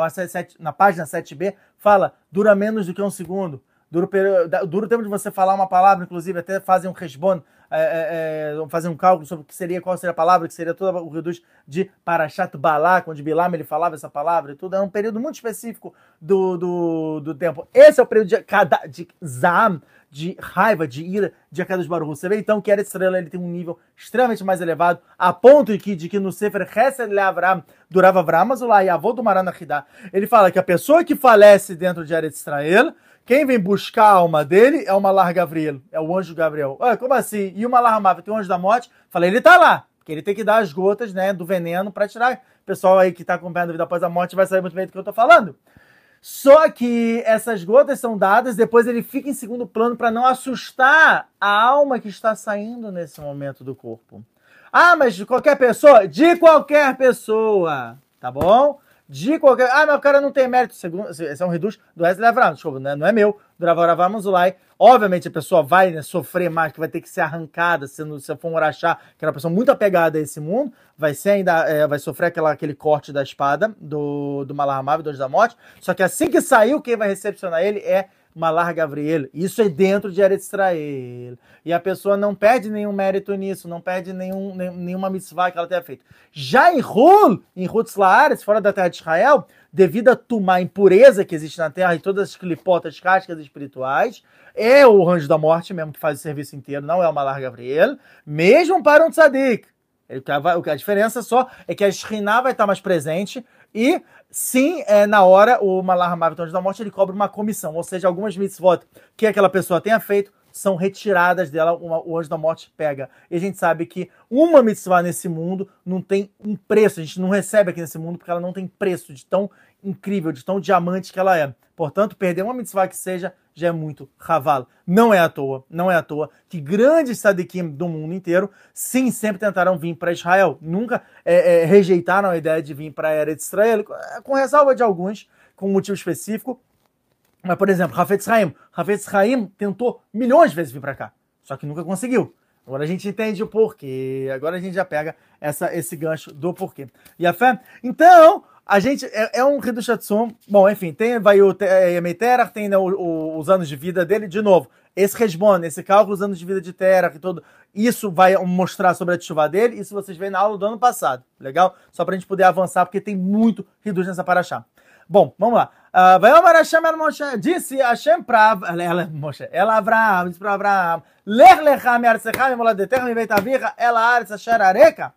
na página 7b, fala, dura menos do que um segundo. Dura, o tempo de você falar uma palavra, inclusive, até fazem um resbon, é, é, fazer um cálculo sobre o que seria, qual seria a palavra, que seria todo o reduz de Parashat Balak, onde Bilam ele falava essa palavra e tudo. É um período muito específico do, do, do tempo. Esse é o período de, de Zam, de raiva, de ira de Akadosh Baruch Você vê então que Eretz Israel ele tem um nível extremamente mais elevado, a ponto de que, de que no Sefer Chesed le Avram, durava Avram, mas o avô do Maranachidá, ele fala que a pessoa que falece dentro de Eretz Israel, quem vem buscar a alma dele é o Malar Gabriel, é o anjo Gabriel. Ué, como assim? E o Malar Amava tem o anjo da morte? Falei, ele tá lá, porque ele tem que dar as gotas né, do veneno para tirar. O pessoal aí que tá acompanhando a vida após a morte vai saber muito bem do que eu tô falando. Só que essas gotas são dadas, depois ele fica em segundo plano para não assustar a alma que está saindo nesse momento do corpo. Ah, mas de qualquer pessoa? De qualquer pessoa, tá bom? de qualquer. Ah, mas o cara não tem mérito. Segundo, esse é um reduz do Wesley Avram, desculpa, né? não é meu, do Ravaravá Manzulai. Obviamente a pessoa vai né, sofrer mais, que vai ter que ser arrancada, sendo, se for um Urachá, que é uma pessoa muito apegada a esse mundo, vai ser ainda, é, vai sofrer aquela, aquele corte da espada do, do Malahamav, do da morte. Só que assim que saiu, quem vai recepcionar ele é Malar Gabriel. Isso é dentro de Eretz Israel. E a pessoa não perde nenhum mérito nisso, não perde nenhum, nenhuma mitzvah que ela tenha feito. Já em Hul, em Hutz Laaretz, fora da terra de Israel, devido a tomar impureza que existe na terra e todas as clipotas, cascas espirituais, é o anjo da morte mesmo que faz o serviço inteiro, não é o Malar Gabriel, mesmo para um tzadik. A diferença só é que a Shekhinah vai estar mais presente e sim, é, na hora, o Malar Maviton da Morte ele cobra uma comissão, ou seja, algumas mitzvot que aquela pessoa tenha feito são retiradas dela, uma, o Anjo da Morte pega. E a gente sabe que uma mitzvah nesse mundo não tem um preço, a gente não recebe aqui nesse mundo porque ela não tem preço de tão incrível, de tão diamante que ela é. Portanto, perder uma mitzvah que seja já é muito cavalo. Não é à toa, não é à toa que grandes sadiquim do mundo inteiro, sim, sempre tentaram vir para Israel. Nunca é, é, rejeitaram a ideia de vir para a era de Israel, com ressalva de alguns, com um motivo específico. Mas, por exemplo, Rafetz Haim. Rafetz Haim tentou milhões de vezes vir para cá, só que nunca conseguiu. Agora a gente entende o porquê. Agora a gente já pega essa, esse gancho do porquê. E a fé? Então, a gente é, é um Hidush Bom, enfim, tem vai o Yemeterach, tem né, o, o, os anos de vida dele. De novo, esse resbon, esse cálculo dos anos de vida de Terach e tudo, isso vai mostrar sobre a chuva dele. Isso vocês veem na aula do ano passado. Legal? Só pra gente poder avançar, porque tem muito Hidush nessa paraxá. Bom, vamos lá. Ah, vai Omar Hashem el Moshe, disse Hashem para ela, Moshe, ela Abraham, disse para Abraham, Ler lecha me arcecha me moladeterra me veitavirra, ela arce asher areca.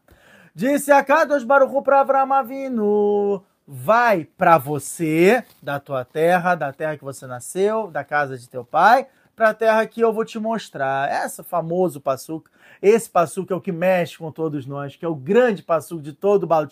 Disse a Kadosh Baruchu para Avram Avinu, vai para você, da tua terra, da terra que você nasceu, da casa de teu pai, para a terra que eu vou te mostrar. Esse famoso passuco, esse passuco é o que mexe com todos nós, que é o grande passuco de todo o Baal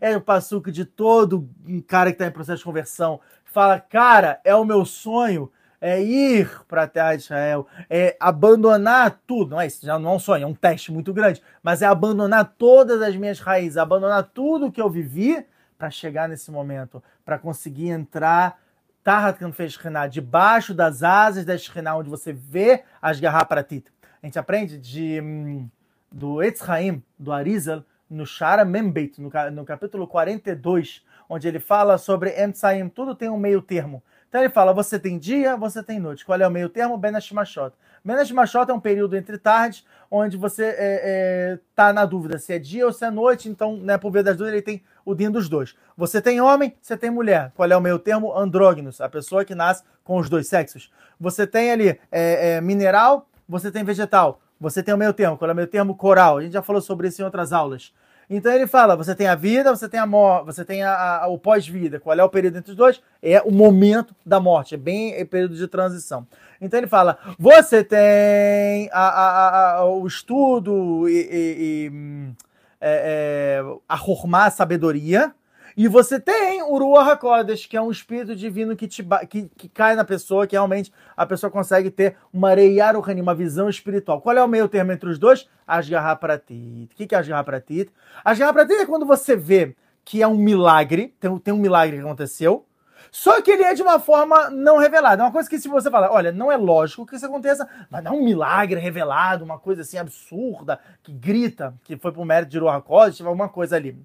É o passuco de todo cara que está em processo de conversão. Fala, cara, é o meu sonho é ir para a terra de Israel, é abandonar tudo. Não é isso, já não é um sonho, é um teste muito grande, mas é abandonar todas as minhas raízes, abandonar tudo que eu vivi para chegar nesse momento, para conseguir entrar Tahat fez debaixo das asas da Shekhinah, onde você vê as garrapratit. A gente aprende de, hum, do Etzraim, do Arizal, no Shara Membeit, no, no capítulo 42, onde ele fala sobre Emtsaim, tudo tem um meio termo Então ele fala: você tem dia, você tem noite. Qual é o meio termo? Benash Machot. Benash Machot é um período entre tardes, onde você está é, é, tá na dúvida se é dia ou se é noite. Então, né, por via das dúvidas, ele tem o dia dos dois. Você tem homem, você tem mulher. Qual é o meio termo? Andrógenos, a pessoa que nasce com os dois sexos. Você tem ali é, é mineral, você tem vegetal. Você tem o meio termo. Qual é o meio termo? Coral. A gente já falou sobre isso em outras aulas. Então ele fala: você tem a vida, você tem a morte, você tem a, a, o pós-vida. Qual é o período entre os dois? É o momento da morte, é bem é período de transição. Então ele fala: você tem a, o estudo e, e, e hum, é, é, a sabedoria, e você tem o Ruach HaKodesh, que é um espírito divino que, te, que, que cai na pessoa, que realmente a pessoa consegue ter uma Reiar uma visão espiritual. Qual é o meio termo entre os dois? Asgarra Pratit. O que é Asgarra Pratit? Asgarra Pratit é quando você vê que é um milagre, tem, tem um milagre que aconteceu, só que ele é de uma forma não revelada. É uma coisa que se você falar, olha, não é lógico que isso aconteça, mas não é um milagre revelado, uma coisa assim absurda, que grita, que foi pro mérito de Ruach HaKodesh, alguma coisa ali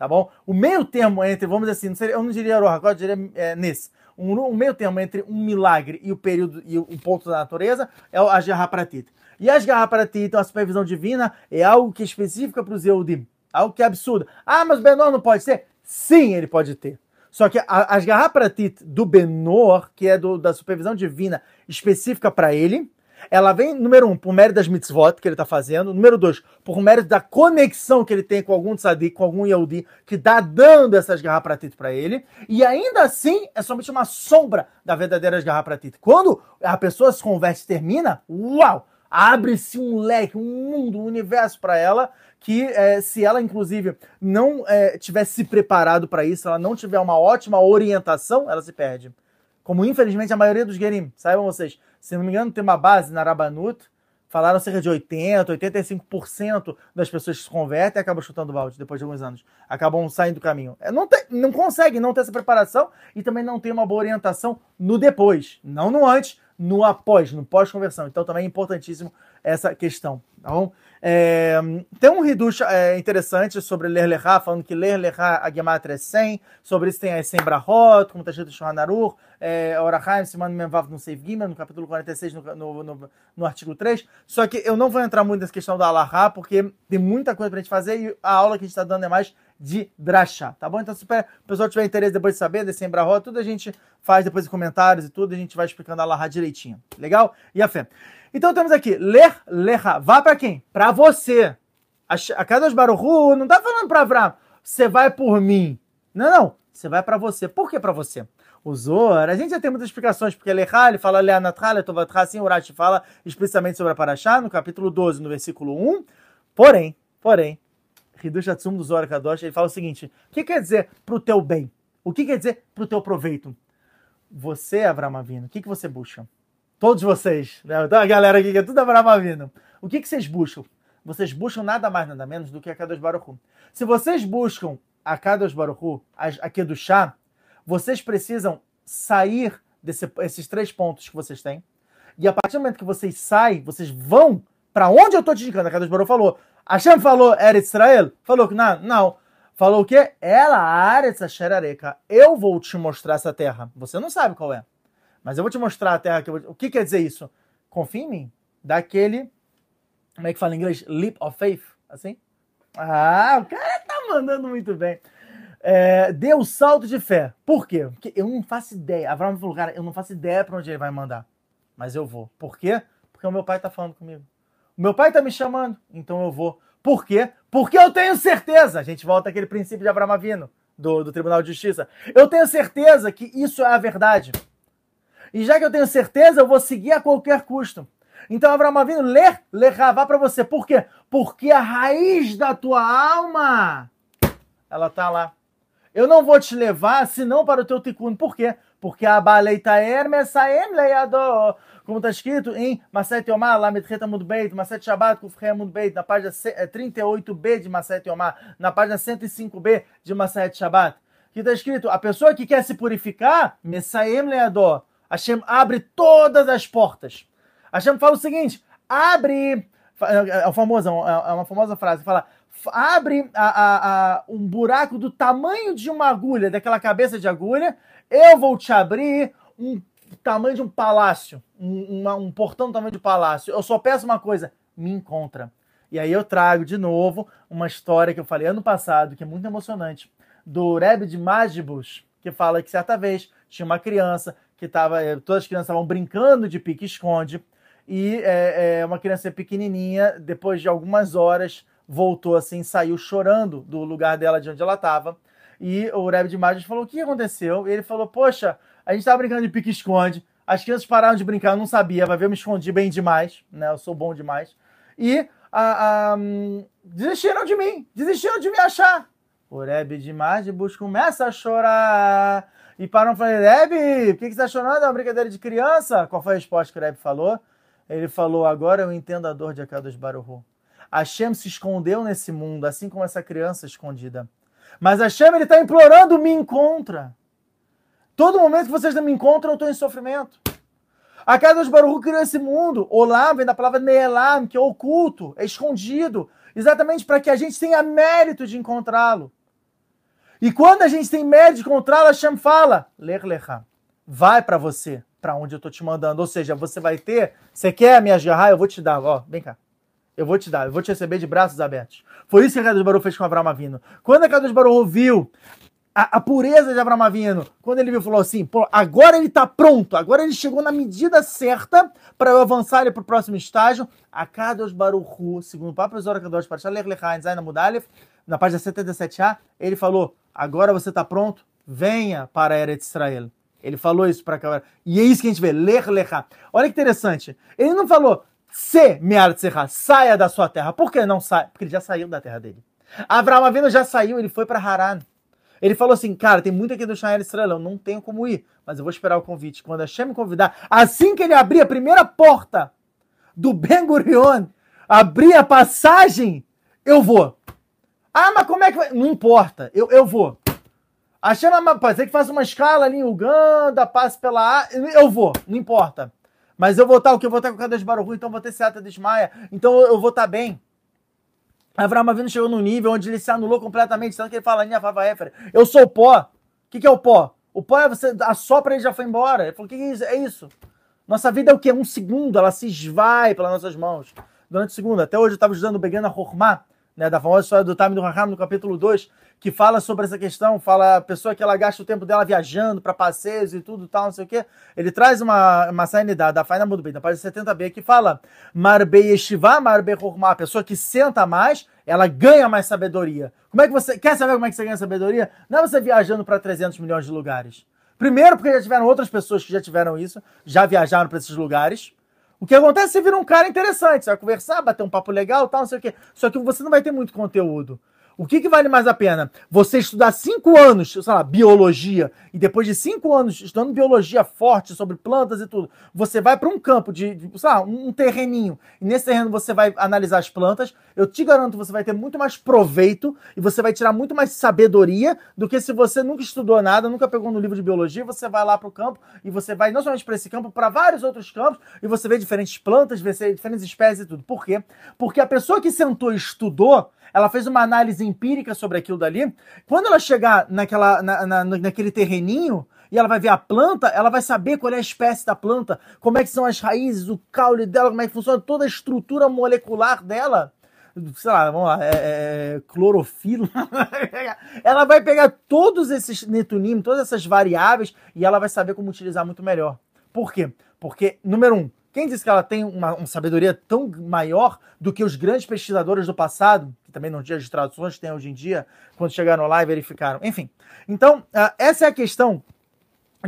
tá bom? O meio termo entre, vamos dizer assim, não seria, eu não diria Aroha, eu diria é, nesse. Um, um, meio termo entre um milagre e o período e o, o ponto da natureza é a Gerrapratit. E as Gerrapratit, então a supervisão divina, é algo que é específico para os Eudim. Algo que é absurdo. Ah, mas Benor não pode ser? Sim, ele pode ter. Só que a, as Garrapratit do Benor, que é do, da supervisão divina específica para ele, ela vem, número um, por mérito das mitzvot que ele está fazendo. Número dois, por mérito da conexão que ele tem com algum tzadik, com algum Yehudi, que está dando essas garrapratitas para ele. E ainda assim, é somente uma sombra da verdadeira garrapratitas. Quando a pessoa se converte e termina, uau! Abre-se um leque, um mundo, um universo para ela que é, se ela, inclusive, não é, tivesse se preparado para isso, ela não tiver uma ótima orientação, ela se perde. Como infelizmente a maioria dos Gerim, saibam vocês, se não me engano, tem uma base na Rabanut, falaram cerca de 80, 85% das pessoas que se convertem e acabam chutando balde depois de alguns anos. Acabam saindo do caminho. É, não, tem, não consegue não ter essa preparação e também não tem uma boa orientação no depois. Não no antes, no após, no pós-conversão. Então também é importantíssimo essa questão. Tá bom? É, tem um Hidush é, interessante sobre Ler Lechá, falando que Ler Lechá, a Gematria é 100. Sobre isso tem as 100 Brahot, como está escrito em Shohan Aruch, é, Orachaim, Simon Menvav no Seif Gimel, no capítulo 46, no, no, no, no, artigo 3. Só que eu não vou entrar muito nessa questão da Alahá, porque tem muita coisa para a gente fazer e a aula que a gente está dando é mais de Drachá, tá bom? Então, se o pessoal tiver interesse depois de saber desse Embrahot, tudo a gente faz depois em comentários e tudo, a gente vai explicando a Alahá direitinho. Legal? E a fé. Então temos aqui, ler, leha. Vá para quem? Para você. A, Kadosh Baruchu não tá falando para Abraão, você vai por mim. Não, não. Você vai para você. Por que para você? O Zohar, a gente já tem muitas explicações, porque Lecha, ele fala Leanatra, Letovatra, assim, o Urash fala explicitamente sobre a Paraxá, no capítulo 12, no versículo 1. Porém, porém, Hidush Atsum do Zohar Kadosh, ele fala o seguinte, o que quer dizer pro teu bem? O que quer dizer pro teu proveito? Você, Avram Avino, o que, que você busca? Todos vocês, né? Então a galera aqui que é tudo Avram O que, que vocês buscam? Vocês buscam nada mais, nada menos do que a Kadosh Baruch Se vocês buscam a Kadosh Baruch aqui do chá, vocês precisam sair desses três pontos que vocês têm. E a partir do momento que vocês saem, vocês vão para onde eu estou te indicando. A Kadosh Baruch falou. Hashem falou, era Israel? Falou que não, não. Falou o quê? Ela, Aretz Asherareka. Eu vou te mostrar essa terra. Você não sabe qual é. Mas eu vou te mostrar a terra que eu vou... O que quer dizer isso? Confia em mim. Daquele. Como é que fala em inglês? Leap of faith. Assim? Ah, o cara tá mandando muito bem. É, dê o salto de fé. Por quê? Porque eu não faço ideia. Abraão falou, cara, eu não faço ideia para onde ele vai mandar. Mas eu vou. Por quê? Porque o meu pai tá falando comigo. O meu pai tá me chamando, então eu vou. Por quê? Porque eu tenho certeza. A gente volta àquele princípio de Abraão Avino, do, do Tribunal de Justiça. Eu tenho certeza que isso é a verdade. E já que eu tenho certeza, eu vou seguir a qualquer custo. Então, Abraão Avino, ler, ler vá para você. Por quê? Porque a raiz da tua alma, ela tá lá. Eu não vou te levar senão para o teu tikkun. Por quê? Porque a baleita hermes saem leiador. Como está escrito em Maset Yomar, Lamed Retamud Beit, Maset Shabbat, Kufrei Amud Beit, na página 38b de Maset Yomar, na página 105b de Maset Shabbat. Que está escrito, a pessoa que quer se purificar, Messaem Leador, Hashem abre todas as portas. Hashem fala o seguinte: abre. É, é, famoso, é, é uma famosa frase, fala: abre a, a, a, um buraco do tamanho de uma agulha, daquela cabeça de agulha, eu vou te abrir um tamanho de um palácio, um, uma- um portão do tamanho de palácio. Eu só peço uma coisa: me encontra. E aí eu trago de novo uma história que eu falei ano passado, que é muito emocionante, do Rebbe de Magibus, que fala que certa vez tinha uma criança que estava, todas as crianças estavam brincando de pique-esconde, e é, é, uma criança pequenininha, depois de algumas horas, voltou assim, saiu chorando do lugar dela de onde ela estava. E o Rebbe de Magibus falou: O que aconteceu? E ele falou: Poxa, a gente estava brincando de pique-esconde, as crianças pararam de brincar, eu não sabia, vai ver, eu me escondi bem demais, né? Eu sou bom demais. E a, a, hum, desistiram de mim, desistiram de me achar. O Rebbe de Magibus começa a chorar. E param e falam, Rebbe, por que, que você está chorando? É uma brincadeira de criança? Qual foi a resposta que o Rebbe falou? Ele falou, agora eu entendo a dor de Akadosh Baruhu. Hashem se escondeu nesse mundo, assim como essa criança escondida. Mas Hashem, ele está implorando, me encontra. Todo momento que vocês não me encontram, eu estou em sofrimento. A Kadosh Baruch criou esse mundo. Olam vem da palavra Neelam, que é oculto, é escondido. Exatamente para que a gente tenha mérito de encontrá-lo. E quando a gente tem mérito de encontrá-lo, Hashem fala, Ler Lecha, vai para você, para onde eu estou te mandando. Ou seja, você vai ter, você quer a minha jarra, eu vou te dar, ó, vem cá. Eu vou te dar, eu vou te receber de braços abertos. Foi isso que a Kadosh Baruch fez com Abraão Avino. Quando a Kadosh Baruch viu a, a, pureza de Abraão Avino, quando ele viu, falou assim, pô, agora ele está pronto, agora ele chegou na medida certa para eu avançar ele para o próximo estágio. A Kadosh Baruch segundo o Papa Zora Kadosh Parashat Lech Lechaim Zayin Amudalef, na página 77a, ele falou, agora você está pronto, venha para Eretz Israel. Ele falou isso para cá. E é isso que a gente vê, Lech Lecha. Olha que interessante. Ele não falou, se Meartzecha, saia da sua terra. Por que não sai? Porque ele já saiu da terra dele. Abraão Avino já saiu, ele foi para Haran. Ele falou assim, cara, tem muito aqui do Shael Estrela, eu não tenho como ir, mas eu vou esperar o convite. Quando a Hashem me convidar, assim que ele abrir a primeira porta do Ben Gurion, abrir a passagem, eu vou. Ah, mas como é que vai? Não importa, eu, eu vou. A pode ser que faça uma escala ali em Uganda, passe pela... Eu vou, não importa. Mas eu vou estar, o que? Eu vou estar com o Kadosh Baruch então vou ter Seata de Ismaia, então eu vou estar bem. Avraham Avinu chegou num nível onde ele se anulou completamente, tanto que ele fala, eu sou o pó. O que, que é o pó? O pó é você assopra e ele já foi embora. Ele falou, o que, que é isso? É isso. Nossa vida é o quê? Um segundo, ela se esvai pelas nossas mãos. Durante o segundo. Até hoje eu estava estudando o Begana Hormá, né, da famosa história do Time do Raham, no capítulo 2, que fala sobre essa questão, fala a pessoa que ela gasta o tempo dela viajando para passeios e tudo tal, não sei o quê. Ele traz uma, uma sainidade da Faina Mudo Bem, da página 70b, que fala Marbe Yeshiva, Marbe Hormá, a pessoa que senta mais, ela ganha mais sabedoria. Como é que você quer saber como é que você ganha sabedoria? Não é você viajando para 300 milhões de lugares. Primeiro, porque já tiveram outras pessoas que já tiveram isso, já viajaram para esses lugares. O que acontece é você vira um cara interessante, você vai conversar, bater um papo legal, tal, não sei o quê. Só que você não vai ter muito conteúdo. O que, que vale mais a pena? Você estudar cinco anos, sei lá, biologia, e depois de cinco anos estudando biologia forte sobre plantas e tudo, você vai para um campo de, de, sei lá, um terreninho, e nesse terreno você vai analisar as plantas, eu te garanto você vai ter muito mais proveito e você vai tirar muito mais sabedoria do que se você nunca estudou nada, nunca pegou no livro de biologia, você vai lá para o campo e você vai não somente para esse campo, para vários outros campos, e você vê diferentes plantas, vê diferentes espécies e tudo. Por quê? Porque a pessoa que sentou e estudou, ela fez uma análise empírica sobre aquilo dali. Quando ela chegar naquela, na, na, naquele terreninho e ela vai ver a planta, ela vai saber qual é a espécie da planta, como é que são as raízes, o caule dela, como é que funciona toda a estrutura molecular dela. Sei lá, vamos lá, é, é, clorofila. *laughs* ela vai pegar todos esses netunim, todas essas variáveis e ela vai saber como utilizar muito melhor. Por quê? Porque, número um, quem disse que ela tem uma, uma, sabedoria tão maior do que os grandes pesquisadores do passado, que também não tinha as traduções tem hoje em dia, quando chegaram lá e verificaram? Enfim. Então, uh, essa é a questão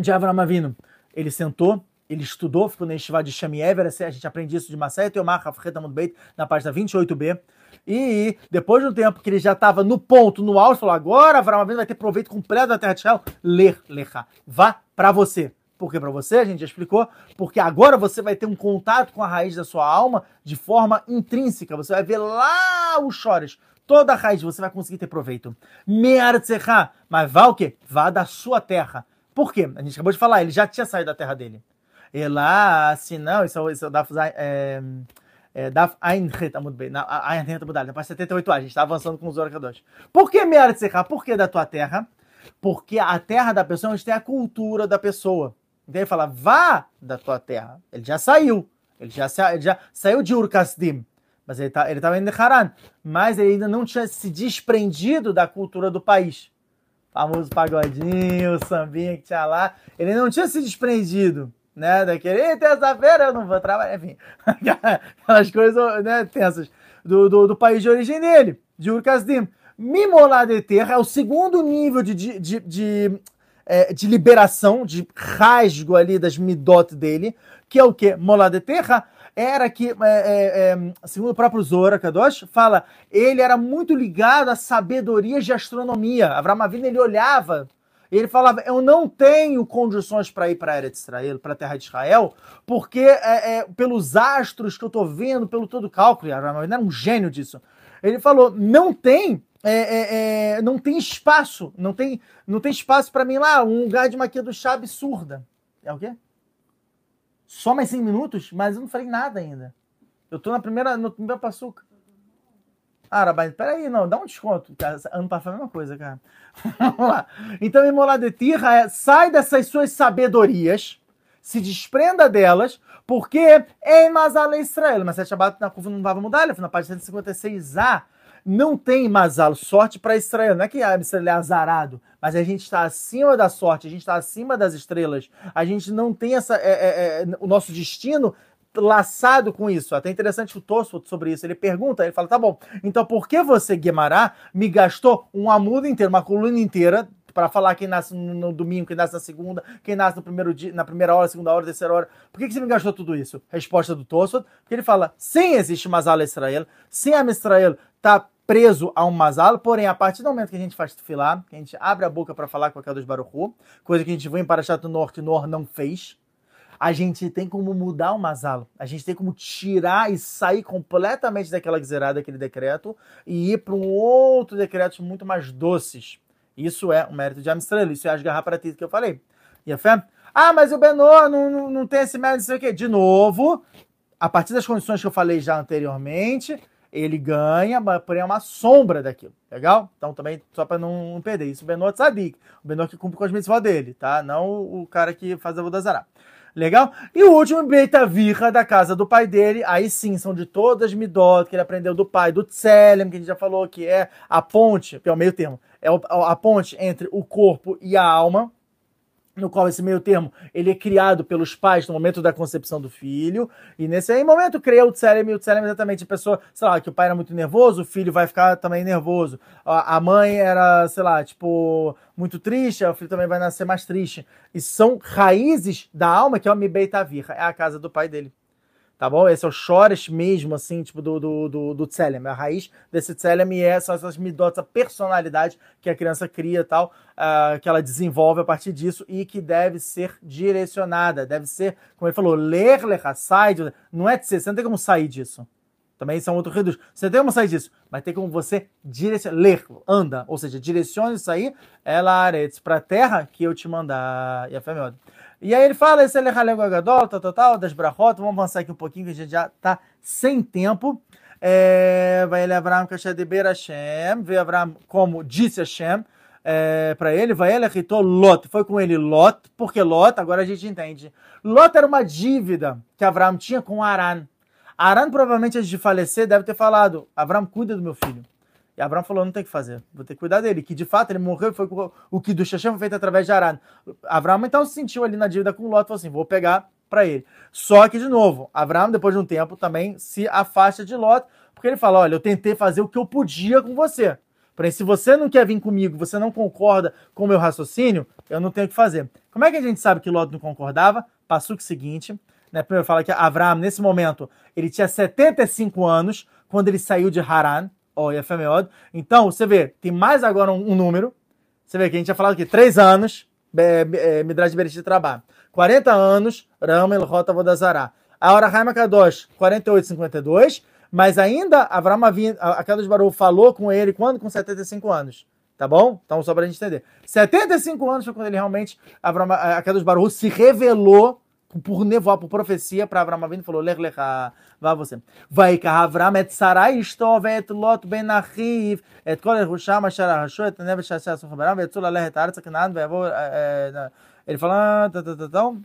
de Avram Avinu. Ele sentou, ele estudou, ficou na Yeshiva de Shami Ever, a gente aprende isso de Masaya Teomar Hafret Amud Beit, na página 28b. E depois de um tempo que ele já estava no ponto, no auge, falou: agora Avram Avinu vai ter proveito completo da terra de Israel. Ler, lecha. Vá para você. Por que para você? A gente já explicou. Porque agora você vai ter um contato com a raiz da sua alma de forma intrínseca. Você vai ver lá os chores. Toda a raiz você vai conseguir ter proveito. Me'artzecha. Mas vá o quê? Vá da sua terra. Por quê? A gente acabou de falar, ele já tinha saído da terra dele. E lá, se não, isso, isso dá é, é, Daf Ein Het Amud Beit, Ein Het Amud na página 78a, a gente está avançando com os Orakadosh. Por que Me'artzecha? Por que da tua terra? Porque a terra da pessoa é onde tem a cultura da pessoa. Então ele fala, vá da tua terra. Ele já saiu. Ele já, sa- ele já saiu de Ur-Kasdim. Mas ele tá, estava indo de Haran. Mas ele ainda não tinha se desprendido da cultura do país. Famoso pagodinho, o sambinha que tinha lá. Ele não tinha se desprendido, né? Daquele, "Ih, terça-feira eu não vou trabalhar. Enfim, *laughs* aquelas coisas né, tensas do, do, do país de origem dele, de Ur-Kasdim. Mimolá de terra é o segundo nível de, de, de, de, é, de liberação, de rasgo ali das midot dele, que é o que? Molá de terra era que, é, é, é, segundo o próprio Zora Kadosh, fala, ele era muito ligado a sabedorias de astronomia. Avram Avinu, ele olhava, ele falava, eu não tenho condições para ir para a Eretz Israel, para a terra de Israel, porque é, é, pelos astros que eu estou vendo, pelo todo o cálculo, Avram Avinu era um gênio disso. Ele falou, não tem é, é, é, não tem espaço, não tem, não tem espaço para mim lá, um lugar de maquia do chá absurda. É o quê? Só mais 5 minutos? Mas eu não falei nada ainda. Eu tô na primeira, no primeiro passuca. Ah, Rabai, peraí, não, dá um desconto. Ano passado foi a mesma coisa, cara. *laughs* Vamos lá. Então, Imola de Tirra é, sai dessas suas sabedorias, se desprenda delas, porque em Mazal Israel, mas Shabbat na curva não vai mudar, na página 156a, não tem Mazal, sorte para Israel. Não é que a Israel é azarado, mas a gente está acima da sorte, a gente está acima das estrelas. A gente não tem essa, é, é, é, o nosso destino laçado com isso. Até interessante o Tosfot sobre isso. Ele pergunta, ele fala, tá bom, então por que você, Guemará, me gastou um amudo inteiro, uma coluna inteira, para falar quem nasce no domingo, quem nasce na segunda, quem nasce no primeiro dia, na primeira hora, segunda hora, terceira hora. Por que, que você me gastou tudo isso? Resposta do Tosfot, porque ele fala, sim existe Mazal Israel, sim a Israel está preso a um Mazal, porém, a partir do momento que a gente faz filar, que a gente abre a boca para falar com a dos Baruchu, coisa que a gente viu em Parashat Nor, que Nor não fez, a gente tem como mudar o Mazal. A gente tem como tirar e sair completamente daquela zerada, daquele decreto, e ir para um outro decreto muito mais doces. Isso é o mérito de Amstrel, isso é as garrafas que eu falei. E a fé? Ah, mas o Benor não, não, não tem esse mérito, não sei o quê. De novo, a partir das condições que eu falei já anteriormente, ele ganha, porém é uma sombra daquilo, legal? Então também, só para não perder, isso o Benor Tzadik, o Benor que cumpre com as mitzvot dele, tá? Não o cara que faz a Vodazará. Legal? E o último, Beita Virra, da casa do pai dele. Aí sim, são de todas as midot que ele aprendeu do pai, do Tselem, que a gente já falou, que é a ponte, que é o meio termo, é a ponte entre o corpo e a alma, no qual esse meio termo ele é criado pelos pais no momento da concepção do filho, e nesse aí momento cria o Tselem, e o Tselem é exatamente a pessoa, sei lá, que o pai era muito nervoso, o filho vai ficar também nervoso, a mãe era, sei lá, tipo, muito triste, o filho também vai nascer mais triste, e são raízes da alma, que é o Mibeitavir, é a casa do pai dele. Tá bom? Esse é o Chores mesmo, assim, tipo, do, do, do, do Tselem. A raiz desse Tselem é são essas midotas, a personalidade que a criança cria e tal, uh, que ela desenvolve a partir disso e que deve ser direcionada. Deve ser, como ele falou, ler, ler, sai. Não é de ser, você não tem como sair disso. Também são outros reduz. Você tem como sair disso, mas tem como você direcionar, ler, anda, ou seja, direcione isso aí, ela para a terra que eu te mandar. E a fé é e aí ele fala, esse é Agadol, tal, tal, tal, das brachot, vamos avançar aqui um pouquinho, que a gente já está sem tempo. É, vai ele Abraham Kashadeber Hashem, veio Abraham como disse Hashem é, para ele, vai ele irritou Lot, foi com ele Lot, porque Lot, agora a gente entende, Lot era uma dívida que Abraham tinha com Aran. Aran provavelmente antes de falecer deve ter falado, Abraham cuida do meu filho. E Abraão falou: não tem que fazer, vou ter que cuidar dele. Que de fato ele morreu, foi o que do Shechem foi feito através de Arán. Abraão então se sentiu ali na dívida com Lot, falou assim: vou pegar para ele. Só que, de novo, Abraão, depois de um tempo, também se afasta de Lot, porque ele fala: olha, eu tentei fazer o que eu podia com você. Porém, se você não quer vir comigo, você não concorda com o meu raciocínio, eu não tenho o que fazer. Como é que a gente sabe que Lot não concordava? Passou o seguinte, né? Primeiro fala que Abraão, nesse momento, ele tinha 75 anos quando ele saiu de Haran, ó, oh, Yefemeod. Então, você vê, tem mais agora um, um, número. Você vê que a gente tinha falado aqui, 3 anos, é, é, Midrash Bereshit de trabalho. 40 anos, Ram El Rota Vodazará. A hora Haima Kadosh, 48, 52. Mas ainda Avram a Kadosh Baruch falou com ele quando? Com 75 anos. Tá bom? Então, só pra gente entender. 75 anos foi quando ele realmente, Avram, a Kadosh Baruch se revelou por nevoar, por profecia, para Avram Avinu falou, ler lecha, vá você. Vai que Avram et Sarai estov et Lot ben Achiv, et kol Yerusham asher arashu et neves asher sochabaram, et tzula lehet aretz Canaan, ve'yavo, ele fala, então,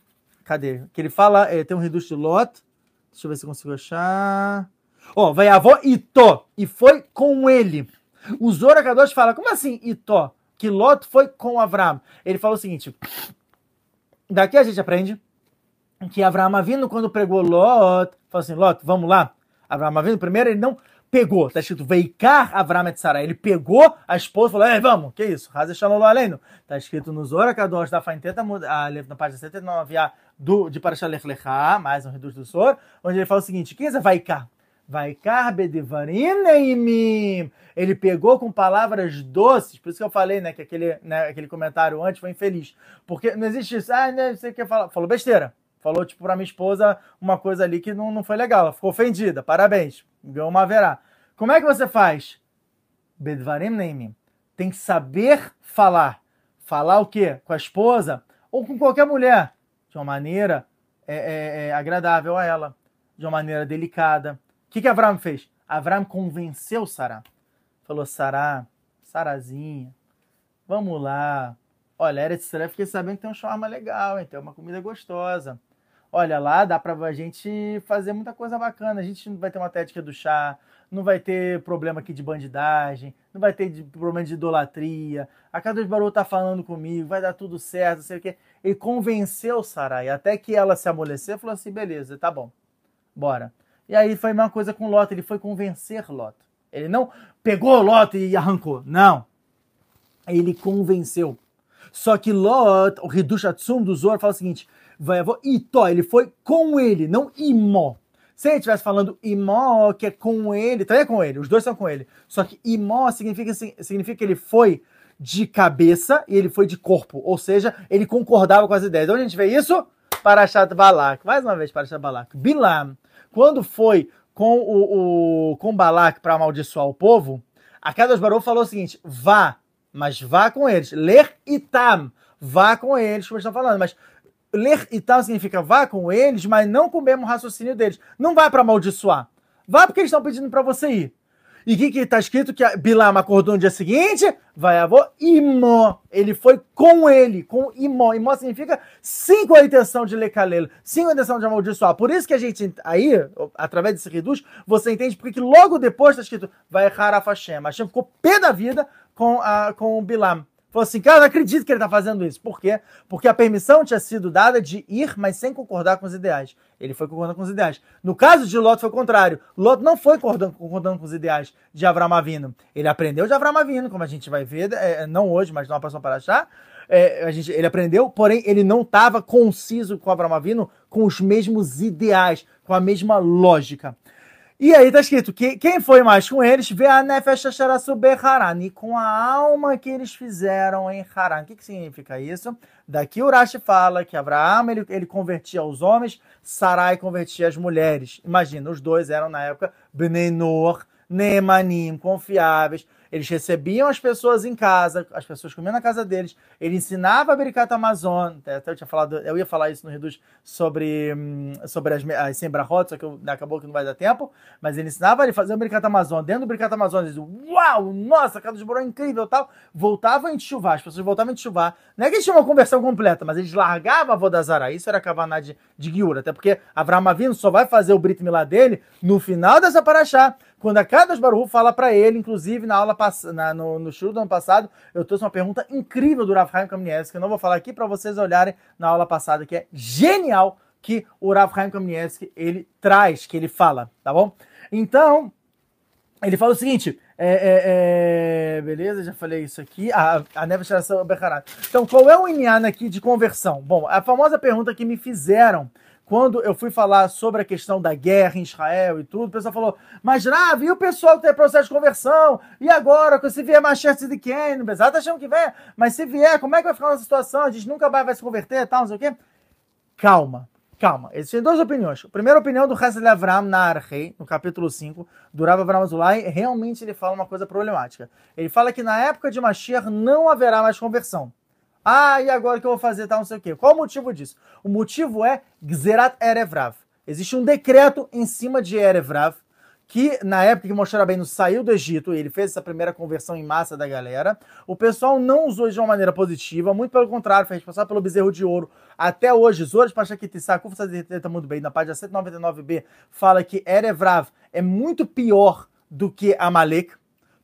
Cadê? Que ele fala, tem um reduto de Lot. Deixa eu ver se consigo achar. Ó, vai avó Itó, e foi com ele. O Zora Kadosh fala, como assim Itó? Que Lot foi com Avram. Ele fala o seguinte, daqui a gente aprende que Avram vindo quando pregou Lot, falou assim, Lot, vamos lá. Avram vindo primeiro ele não pegou, tá escrito Veikar Avram et Sarai. Ele pegou a esposa e falou: Ei, vamos, que isso? Raza Shalom Aleinu. Tá escrito no Zora Kadosh da Fainteta, na página 79 do, de Parashat Lech Lechá, mais um reduz do Zor, onde ele fala o seguinte: quem é Vaikar? Vaikar Bedevarim. Ele pegou com palavras doces, por isso que eu falei, né, que aquele, né, aquele comentário antes foi infeliz. Porque não existe isso, ah, né, você quer falar. Falou besteira. Falou, tipo, pra minha esposa uma coisa ali que não, não foi legal. Ela ficou ofendida. Parabéns. Ganhou uma verá. Como é que você faz? Bedvarim Neimim. Tem que saber falar. Falar o quê? Com a esposa ou com qualquer mulher. De uma maneira é, é, é, agradável a ela. De uma maneira delicada. O que, que Avram fez? Avram convenceu Sará. Falou, Sará, Sarazinha, vamos lá. Olha, Eretz Israel, fiquei sabendo que tem um shawarma legal, hein? tem uma comida gostosa. Olha, lá dá pra a gente fazer muita coisa bacana. A gente não vai ter uma técnica do chá, não vai ter problema aqui de bandidagem, não vai ter de, problema de idolatria. A Kadosh Baruch tá falando comigo, vai dar tudo certo, sei o quê. Ele convenceu Sarai, até que ela se amoleceu, falou assim, beleza, tá bom, bora. E aí foi a mesma coisa com Lot, ele foi convencer Lot. Ele não pegou Lot e arrancou, não. Ele convenceu. Só que Lot, o Hidush Atsum do Zor, fala o seguinte, vai, Itó, ele foi com ele, não Imó. Se ele estivesse falando imó, que é com ele, também é com ele, os dois são com ele. Só que imó significa, significa que ele foi de cabeça e ele foi de corpo. Ou seja, ele concordava com as ideias. Onde a gente vê isso? Parashat Balak. Mais uma vez, Parashat Balak. Bilam, quando foi com o, o com Balak para amaldiçoar o povo, a Kadosh Baruch falou o seguinte: vá, mas vá com eles. Ler itam, vá com eles, como estão falando, mas ler e tal significa vá com eles, mas não com o mesmo raciocínio deles. Não vai para amaldiçoar. Vá porque eles estão pedindo para você ir. E o que, que tá escrito? Que Bilam acordou no dia seguinte, vai avô, imó. Ele foi com ele, com imó. Imó significa sim com a intenção de ler calelo, sim com a intenção de amaldiçoar. Por isso que a gente, aí, através desse reduz, você entende porque logo depois está escrito, vai errar a Hashem. Ficou pé da vida com, a, com o Bilam. Falou assim, cara, não acredito que ele está fazendo isso. Por quê? Porque a permissão tinha sido dada de ir, mas sem concordar com os ideais. Ele foi concordando com os ideais. No caso de Lot foi o contrário. Lot não foi concordando, concordando com os ideais de Avram Avino. Ele aprendeu de Avram Avino, como a gente vai ver, é, não hoje, mas numa próxima para achar. É, a gente, ele aprendeu, porém ele não estava conciso com Avram Avino com os mesmos ideais, com a mesma lógica. E aí tá escrito que quem foi mais com eles vê a Nefesh Haran, com a alma que eles fizeram em Haran. O que, que significa isso? Daqui o Rashi fala que Abraão ele, ele convertia os homens, Sarai convertia as mulheres. Imagina, os dois eram na época Benenor, Nemanim, confiáveis. Eles recebiam as pessoas em casa, as pessoas comiam na casa deles. Ele ensinava a Bericata Amazon. Até eu tinha falado, eu ia falar isso no Reduz sobre, hum, sobre as, as sembrahotes, só que eu, acabou que não vai dar tempo. Mas ele ensinava ele fazer o Bericata Amazon. Dentro do Bericata Amazon, eles diziam, uau, nossa, a casa de Boró é incrível tal. Voltavam em chuvar, as pessoas voltavam em chuvar. Não é que eles tinham uma conversão completa, mas eles largavam a Vodazara. Isso era a Kavaná de, de Giura. Até porque Avram Avinu só vai fazer o Brit Milá dele no final dessa paraxá quando a Kadosh Baruch fala para ele, inclusive na aula na, no, no show do ano passado, eu trouxe uma pergunta incrível do Rav Kamenetsky, que eu não vou falar aqui para vocês olharem na aula passada, que é genial que o Rav Kamenetsky ele traz, que ele fala, tá bom? Então, ele fala o seguinte, é, é, é, beleza, já falei isso aqui. A, a neve geração Becharat. Então, qual é o Inyan aqui de conversão? Bom, a famosa pergunta que me fizeram quando eu fui falar sobre a questão da guerra em Israel e tudo, o pessoal falou, mas Rav, e o pessoal que tem processo de conversão? E agora, se vier Machete de quem? Apesar tá achando que vem, mas se vier, como é que vai ficar essa situação? A gente nunca vai, vai se converter tal, não sei o quê. Calma, calma. Existem duas opiniões. A primeira opinião do Hesed Avram na Arrei, no capítulo 5, do Rav Avram Azulay, realmente ele fala uma coisa problemática. Ele fala que na época de Mashiach não haverá mais conversão. Ah, e agora o que eu vou fazer? Tá, não sei o quê. Qual o motivo disso? O motivo é Gzerat Erevrav. Existe um decreto em cima de Erevrav que na época que Moshe Rabbeinu saiu do Egito, ele fez essa primeira conversão em massa da galera, o pessoal não usou de uma maneira positiva, muito pelo contrário, fez passar pelo bezerro de ouro. Até hoje, Zoras Pachakitissá, está muito bem, na página 199b, fala que Erevrav é muito pior do que Amalek,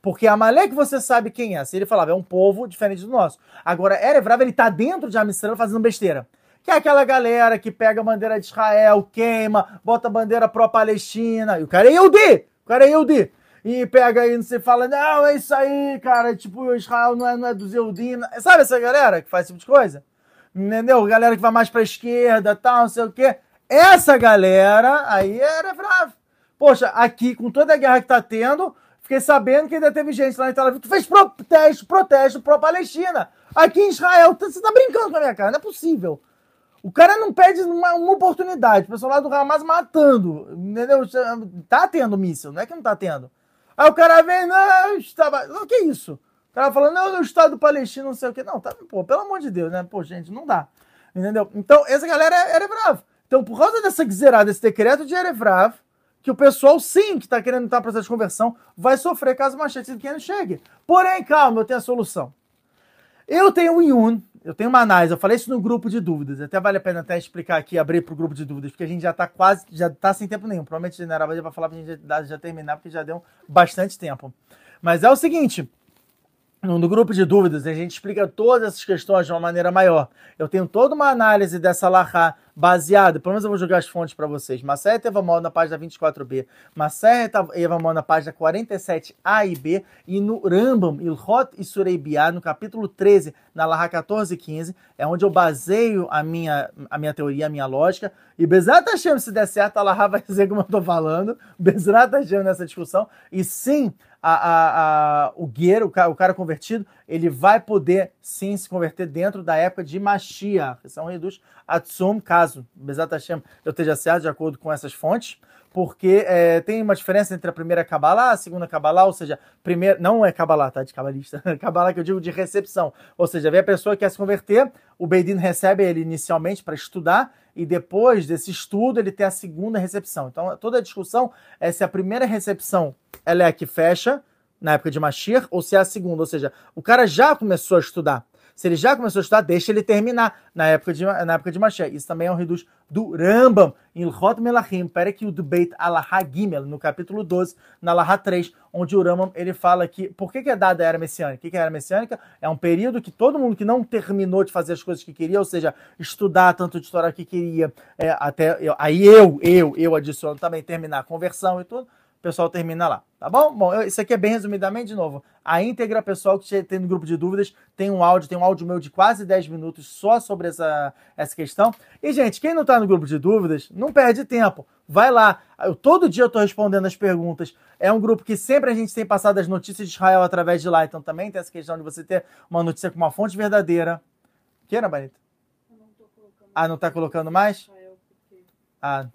porque Amalek você sabe quem é. Se ele falava, é um povo diferente do nosso. Agora, Erevrav, ele tá dentro de Amisrael fazendo besteira que é aquela galera que pega a bandeira de Israel, queima, bota a bandeira pró-Palestina, e o cara é Yehudi, o cara é Yehudi. E pega aí, você fala, não, é isso aí, cara, tipo, Israel não é, não é dos Yehudim. Sabe essa galera que faz esse tipo de coisa? Entendeu? Galera que vai mais pra esquerda, tal, não sei o quê. Essa galera aí era brava. Poxa, aqui, com toda a guerra que tá tendo, fiquei sabendo que ainda teve gente lá em Tel Aviv que fez protesto, protesto pró-Palestina. Aqui em Israel, você tá brincando com a minha cara, não é possível. O cara não pede uma, uma oportunidade. O pessoal lá do Hamas matando. Entendeu? Tá tendo míssil, não é que não tá tendo. Aí o cara vem, não, estava. O que é isso? O cara falando, não, no Estado palestino, não sei o que. Não, tá, pô, pelo amor de Deus, né? Pô, gente, não dá. Entendeu? Então, essa galera era brava. Então, por causa dessa zerada, desse decreto de Erevrava, que o pessoal, sim, que está querendo estar processo de conversão, vai sofrer caso Machete não chegue. Porém, calma, eu tenho a solução. Eu tenho um Yun, eu tenho uma análise, eu falei isso no grupo de dúvidas, até vale a pena até explicar aqui, abrir para o grupo de dúvidas, porque a gente já está quase, já está sem tempo nenhum. Provavelmente o General vai falar para a gente já, já terminar, porque já deu bastante tempo. Mas é o seguinte, no grupo de dúvidas, a gente explica todas essas questões de uma maneira maior. Eu tenho toda uma análise dessa Lahá baseada, pelo menos eu vou jogar as fontes para vocês. Maseret Evamol na página 24b, Maseret Evamol na página 47a e b, e no Rambam, Ilhot e Sureibiá, no capítulo 13, na Lahá 14 e 15, é onde eu baseio a minha, a minha teoria, a minha lógica. E Bezrat Hashem, se der certo, a Lahá vai dizer como eu estou falando, Bezrat Hashem nessa discussão. E sim, a, a, a, o guerreiro, o cara, convertido, ele vai poder sim se converter dentro da época de Mashiach. É um reduz Atsum, caso Bezat Hashem eu esteja certo, de acordo com essas fontes, porque é, tem uma diferença entre a primeira Kabbalah, a segunda Kabbalah, ou seja, primeira, não é Kabbalah, tá? De cabalista, *laughs* Kabbalah que eu digo de recepção. Ou seja, vem a pessoa que quer se converter, o Beidin recebe ele inicialmente para estudar, e depois desse estudo ele tem a segunda recepção. Então toda a discussão é se a primeira recepção ela é a que fecha na época de Mashiach ou se é a segunda, ou seja, o cara já começou a estudar. Se ele já começou a estudar, deixa ele terminar na época de, na época de Mashiach. Isso também é um reduz do Rambam, em Ilhot Melachim, Perek Beit Alaha Gimel, no capítulo 12, na Alaha 3, onde o Rambam ele fala que, por que, que é dada a era messiânica? O que, que é a era messiânica? É um período que todo mundo que não terminou de fazer as coisas que queria, ou seja, estudar tanto de história que queria, é, até, eu, aí eu, eu, eu adiciono também terminar a conversão e tudo, pessoal termina lá, tá bom? Bom, isso aqui é bem resumidamente, de novo. A íntegra, pessoal que tem no grupo de dúvidas, tem um áudio, tem um áudio meu de quase 10 minutos só sobre essa, essa questão. E, gente, quem não tá no grupo de dúvidas, não perde tempo. Vai lá. Eu, todo dia eu tô respondendo as perguntas. É um grupo que sempre a gente tem passado as notícias de Israel através de lá. Então também tem essa questão de você ter uma notícia com uma fonte verdadeira. Queira, Banita? Ah, não tá colocando mais? Ah.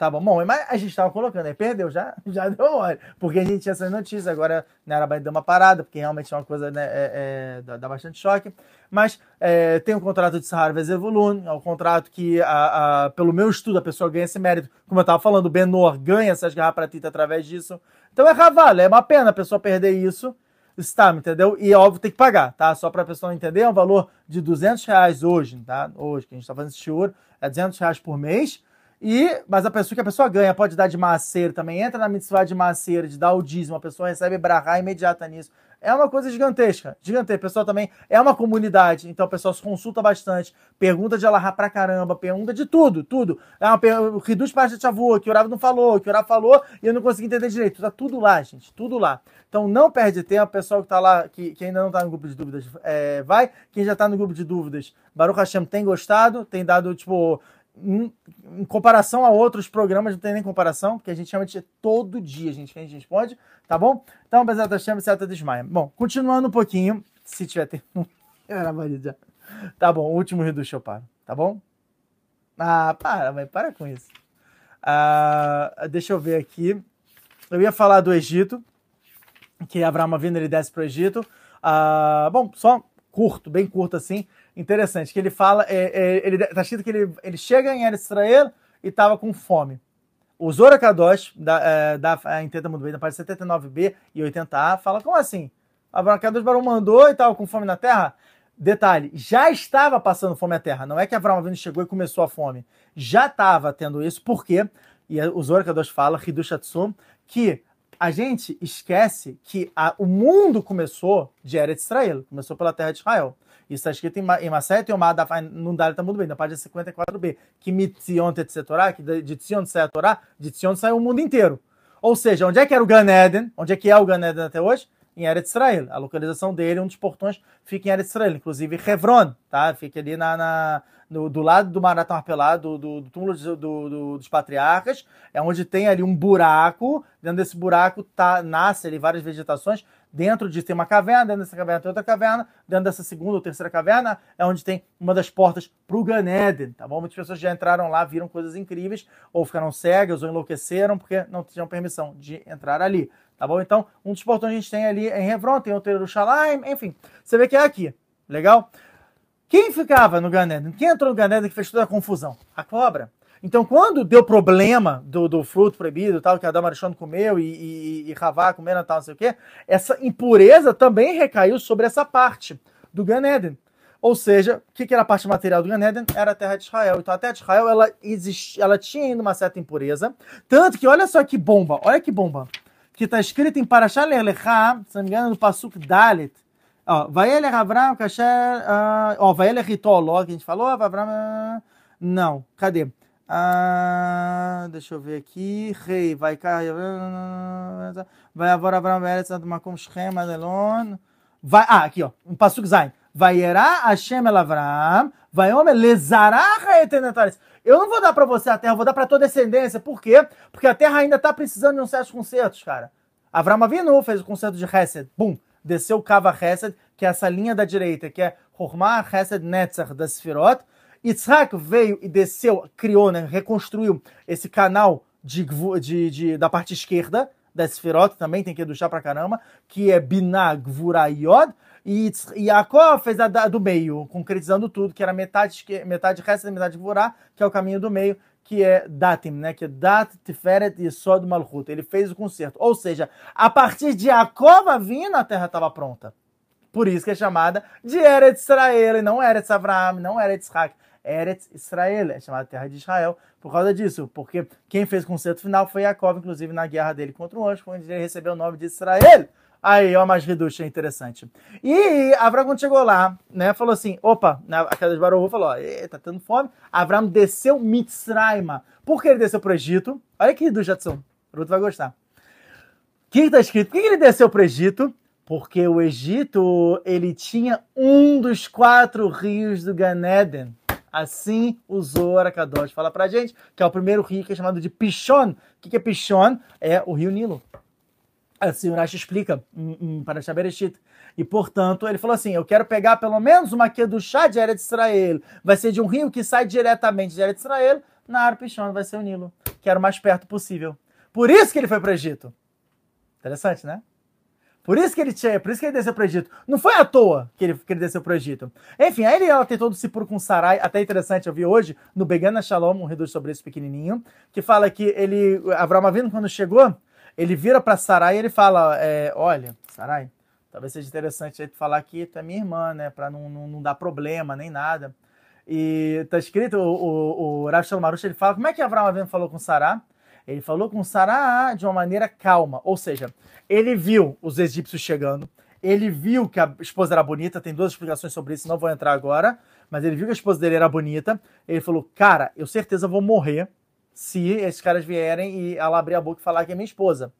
Tá bom, bom, mas a gente tava colocando, aí perdeu, já, *laughs* já deu mole. Porque a gente tinha essas notícias, agora né, era deu uma parada, porque realmente é uma coisa, né, é, é, dá, dá, bastante choque. Mas é, tem o contrato de Sahara Vezevulun, é um contrato que, a, a, pelo meu estudo, a pessoa ganha esse mérito. Como eu tava falando, o Benor ganha essas garrafas tita através disso. Então é cavalo, é uma pena a pessoa perder isso. Está, entendeu? E óbvio tem que pagar, tá? Só para a pessoa entender, é um valor de 200 reais hoje, tá? Hoje, que a gente está fazendo esse shiur, é 200 reais por mês e, mas a pessoa que a pessoa ganha pode dar de maceiro também, entra na mitzvah de maceiro, de dar o dízimo, a pessoa recebe brahá imediata nisso. É uma coisa gigantesca, gigantesca. O pessoal também é uma comunidade, então o pessoal se consulta bastante, pergunta de alahá pra caramba, pergunta de tudo, tudo. É uma. Reduz parte de Chavua, que o Rav não falou, que o Rav falou e eu não consegui entender direito. Tá tudo lá, gente, tudo lá. Então não perde tempo, o pessoal que tá lá, que, que ainda não tá no grupo de dúvidas, é, vai. Quem já tá no grupo de dúvidas, Baruch Hashem tem gostado, tem dado, tipo, em, em, comparação a outros programas, não tem nem comparação, porque a gente realmente todo dia gente, a gente responde, tá bom? Então, Bezerra chama certa desmaia. Bom, continuando um pouquinho, se tiver tempo. *laughs* Tá bom, último reducho eu paro, tá bom? Ah, para, mas para com isso. Ah, deixa eu ver aqui. Eu ia falar do Egito, que Abraão vindo ele desce para o Egito. Ah, bom, só curto, bem curto assim interessante, que ele fala, é, é, ele tá escrito que ele, ele chega em Eretz Israel e estava com fome. O Zora Kadosh, da, é, da, a Intenta Mundo Bem, da parte 79b e 80a, fala como assim? Avram Kadosh Baruch mandou e tal, com fome na terra? Detalhe, já estava passando fome na terra. Não é que Avram Avinu chegou e começou a fome. Já estava tendo isso, por quê? E o Zora Kadosh fala, Hidush Atsum, que a gente esquece que a, o mundo começou de Eretz Israel, começou pela terra de Israel. Isso está escrito em, em Maset Yomad, dá, está muito bem, na página 54b, que Mitzion Tetzetorá, que de Tzion sai a Torá, de Tzion sai o mundo inteiro. Ou seja, onde é que era o Gan Eden? Onde é que é o Gan Eden até hoje? Em Eretz Israel. A localização dele, um dos portões, fica em Eretz Israel, inclusive Hebron, tá? Fica ali na, na no, do lado do Maratão Arpelado, do, do túmulo do, do, dos patriarcas, é onde tem ali um buraco, dentro desse buraco tá, nasce ali várias vegetações, dentro de tem uma caverna, dentro dessa caverna tem outra caverna, dentro dessa segunda ou terceira caverna é onde tem uma das portas para o Gan Eden, tá bom? Muitas pessoas já entraram lá, viram coisas incríveis, ou ficaram cegas, ou enlouqueceram, porque não tinham permissão de entrar ali, tá bom? Então, um dos portões a gente tem ali em Hebron, tem outro em Jerusalém, enfim, você vê que é aqui, legal? Quem ficava no Gan Eden? Quem entrou no Gan Eden que fez toda a confusão? A cobra. Então, quando deu problema do, do fruto proibido, tal, que Adão Arishon comeu e, e, e Havá comendo, tal, não sei o quê, essa impureza também recaiu sobre essa parte do Gan Eden. Ou seja, o que, que era a parte material do Gan Eden? Era a terra de Israel. Então, a terra de Israel, ela, existia, ela tinha ainda uma certa impureza. Tanto que, olha só que bomba, olha que bomba. Que está escrito em Parashat Lecha, se não me engano, no Pasuk Dalet, Ó, vai ele Avram, Kasher. Uh, ó, vai ele Ritoló, que a gente falou. Não, cadê? Uh, deixa eu ver aqui. Rei, vai cair. Vai agora Avram Beretz do Makom Shem Adelon. Vai, ah, aqui, ó. Um passo Zain. Vai erá Hashem El Avram. Vai homem lezará etenetares. Eu não vou dar para você a terra, eu vou dar para tua descendência. Por quê? Porque a terra ainda tá precisando de um certos concertos, cara. Avram Avinu fez o concerto de Hesed. Bum desceu Kava Hesed, que é essa linha da direita, que é Hormah Hesed Netzach da Sfirot. Yitzhak veio e desceu, criou, né, reconstruiu esse canal de, de, de, da parte esquerda da Sfirot, também tem que educhar pra caramba, que é Binah Gvura Yod. E Yaakov fez a do meio, concretizando tudo, que era metade, metade Hesed, metade Gvura, que é o caminho do meio, que é Datim, né? Que é Dat, Tiferet e Sod Malchut. Ele fez o conserto. Ou seja, a partir de Jacob vindo, a terra estava pronta. Por isso que é chamada de Eretz Israel, e não Eretz Avraham, não Eretz Isaac. Eretz Israel, é chamada terra de Israel, por causa disso, porque quem fez o concerto final foi Jacob, inclusive na guerra dele contra o anjo, onde ele recebeu o nome de Israel. Aí, ó, mais redução interessante. E Avram, quando chegou lá, né, falou assim: opa, né, a casa de Baruhu falou: ó, tá tendo fome. Avram desceu Mitzrayma. Por que ele desceu para o Egito? Olha que redução, Jadson. O Ruto vai gostar. O que está escrito? Por que ele desceu para o Egito? Porque o Egito, ele tinha um dos quatro rios do Ganeden. Assim o Kadosh fala pra gente, que é o primeiro rio que é chamado de Pishon. O que é Pishon? É o rio Nilo. Assim o Rashi explica para Shabereshit. E, portanto, ele falou assim: eu quero pegar pelo menos uma chá de Eretz Israel. Vai ser de um rio que sai diretamente de Eretz Israel, na Arpichon vai ser o Nilo, que era o mais perto possível. Por isso que ele foi para o Egito. Interessante, né? Por isso que ele tinha, por isso que ele desceu para o Egito. Não foi à toa que ele, que ele desceu para o Egito. Enfim, aí ele ela tem todo o Sipur com Sarai, até interessante, eu vi hoje no Begana Shalom, um reduz sobre isso pequenininho, que fala que ele, Abraão Avino, quando chegou, ele vira para Sarai e ele fala: é, Olha, Sarai, talvez seja interessante tu falar que tu é minha irmã, né? Para não, não, não, dar problema nem nada. E tá escrito, o, o, o ele fala: Como é que Abraão Avinu falou com Sará? Ele falou com Sará de uma maneira calma, ou seja, ele viu os egípcios chegando, ele viu que a esposa era bonita, tem duas explicações sobre isso, não vou entrar agora, mas ele viu que a esposa dele era bonita, ele falou, cara, eu certeza vou morrer se esses caras vierem e ela abrir a boca e falar que é minha esposa.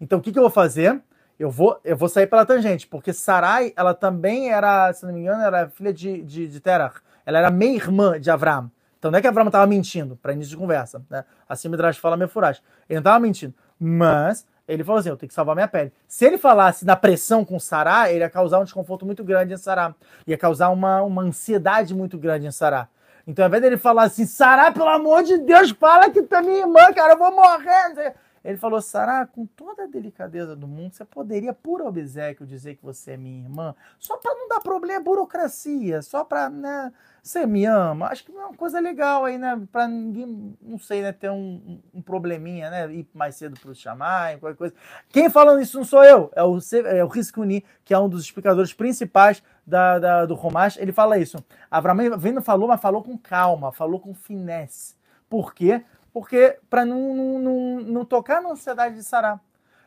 Então o que, que eu vou fazer? Eu vou, eu vou sair pela tangente, porque Sarai, ela também era, se não me engano, era filha de, de, de Terach. Ela era meia-irmã de Avram. Então não é que Avram estava mentindo, para início de conversa. Né? Assim Midrash fala meio furagem. Ele não estava mentindo. Mas ele falou assim: eu tenho que salvar minha pele. Se ele falasse na pressão com Sará, ele ia causar um desconforto muito grande em Sará. Ia causar uma, uma ansiedade muito grande em Sará. Então, ao invés dele falar assim, Sará, pelo amor de Deus, fala que tu é minha irmã, cara, eu vou morrer. Ele falou, Sará, com toda a delicadeza do mundo, você poderia, por obsequio, dizer que você é minha irmã? Só para não dar problema, é burocracia, só para, né, você me ama. Acho que é uma coisa legal aí, né, para ninguém, não sei, né, ter um, um probleminha, né, ir mais cedo para o chamar, qualquer coisa. Quem falando isso não sou eu, é o, é o Riskuni, que é um dos explicadores principais da, da, do Romash, ele fala isso. Abraão vendo falou, mas falou com calma, falou com finesse. Por quê? Porque para não, não, não, tocar na ansiedade de Sará.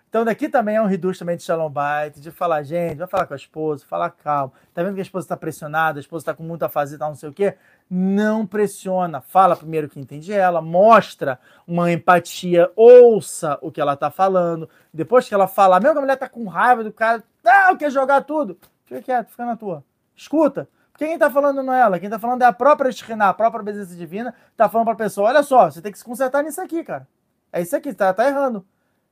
Então daqui também é um reduz também de Shalom Bait, de falar, gente, vai falar com a esposa, falar calma. Tá vendo que a esposa está pressionada, a esposa está com muita fazer, tá não sei o quê? Não pressiona. Fala primeiro que entende ela, mostra uma empatia, ouça o que ela tá falando. Depois que ela fala, meu, a mulher tá com raiva do cara, não, quer jogar tudo. Fica quieto, fica na tua. Escuta. Quem está falando não é ela, quem está falando é a própria Shekhinah, a própria presença divina, está falando para a pessoa, olha só, você tem que se consertar nisso aqui, cara. É isso aqui, tá, tá errando.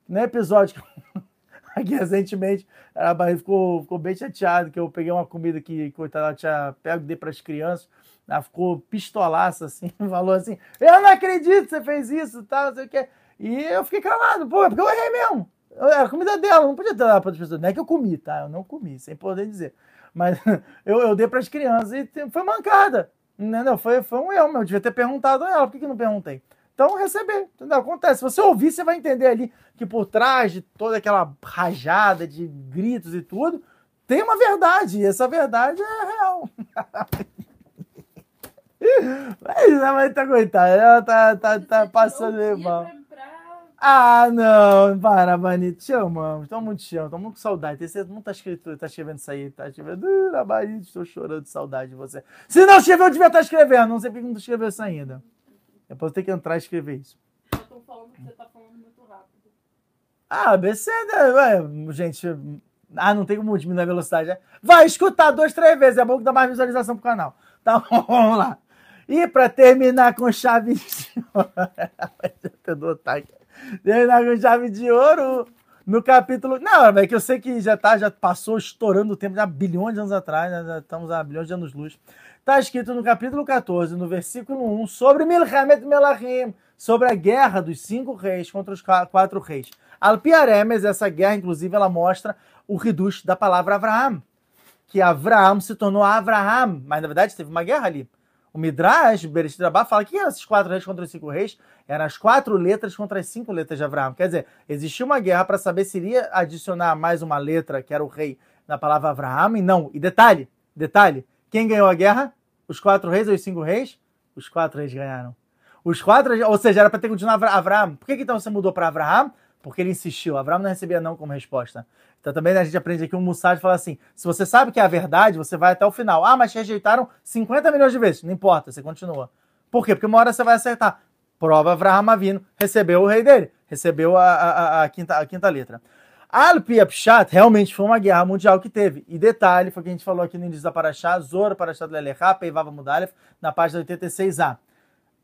No episódio *laughs* aqui recentemente, a barriga ficou, ficou bem chateado que eu peguei uma comida que, coitada, ela tinha pego, dei para as crianças, ela ficou pistolaça, assim, *laughs* falou assim, eu não acredito que você fez isso, tal, não sei o que. E eu fiquei calado, pô, é porque eu errei mesmo. Era a comida dela, não podia dar para as pessoas. Não é que eu comi, tá? Eu não comi, sem poder dizer. Mas *laughs* eu, eu dei para as crianças e foi mancada. Entendeu? Foi, foi um erro, eu devia ter perguntado a ela, por que, que não perguntei? Então, receber, entendeu? Acontece. Se você ouvir, você vai entender ali que por trás de toda aquela rajada de gritos e tudo, tem uma verdade, e essa verdade é real. *laughs* Mas a mãe tá coitada, ela tá, tá, tá passando mal. Ah, não, para, te amamos, estamos muito te amamos, estamos muito com saudade. Tem certeza, não tá escrito, tá escrevendo isso aí, tá escrevendo, Bani, estou chorando de saudade de você. Se não escreveu, eu devia estar escrevendo, não sei por que não escreveu isso ainda. Depois eu ter que entrar e escrever isso. Eu tô falando que você tá falando muito rápido. Ah, BC, né? gente, ah, não tem como diminuir a velocidade, né? Vai escutar duas, três vezes, é bom que dá mais visualização pro canal. Tá bom, *laughs* vamos lá. E para terminar com chave de ouro, *laughs* terminar com chave de ouro no capítulo. Não, é que eu sei que já tá, já passou estourando o tempo, já bilhões de anos atrás, né? Já estamos há bilhões de anos-luz. Está escrito no capítulo 14, no versículo 1, sobre Milhamet Melachim, sobre a guerra dos cinco reis contra os quatro reis. Alpiaremes, essa guerra, inclusive, ela mostra o reduz da palavra Abraham, que Abraham se tornou Abraham, mas na verdade teve uma guerra ali. O Midrash, Bereshit Rabá, fala que eram esses quatro reis contra os cinco reis, eram as quatro letras contra as cinco letras de Abraão. Quer dizer, existia uma guerra para saber se iria adicionar mais uma letra, que era o rei, na palavra Abraão, e não. E detalhe, detalhe, quem ganhou a guerra? Os quatro reis ou os cinco reis? Os quatro reis ganharam. Os quatro, ou seja, era para ter continuado Abraão. Por que, que então você mudou para Abraão? Porque ele insistiu. Abraão não recebia não como resposta. Então também a gente aprende aqui um Mussad fala assim: se você sabe que é a verdade, você vai até o final. Ah, mas rejeitaram 50 milhões de vezes. Não importa, você continua. Por quê? Porque uma hora você vai acertar. Prova Avraham Avino recebeu o rei dele, recebeu a, a, a, quinta, a quinta letra. Al-Pia Pshat realmente foi uma guerra mundial que teve. E detalhe, foi o que a gente falou aqui no início da Paraxá, Zora, Paraxá do Lelecha, Peivava Mudalef, na página 86a.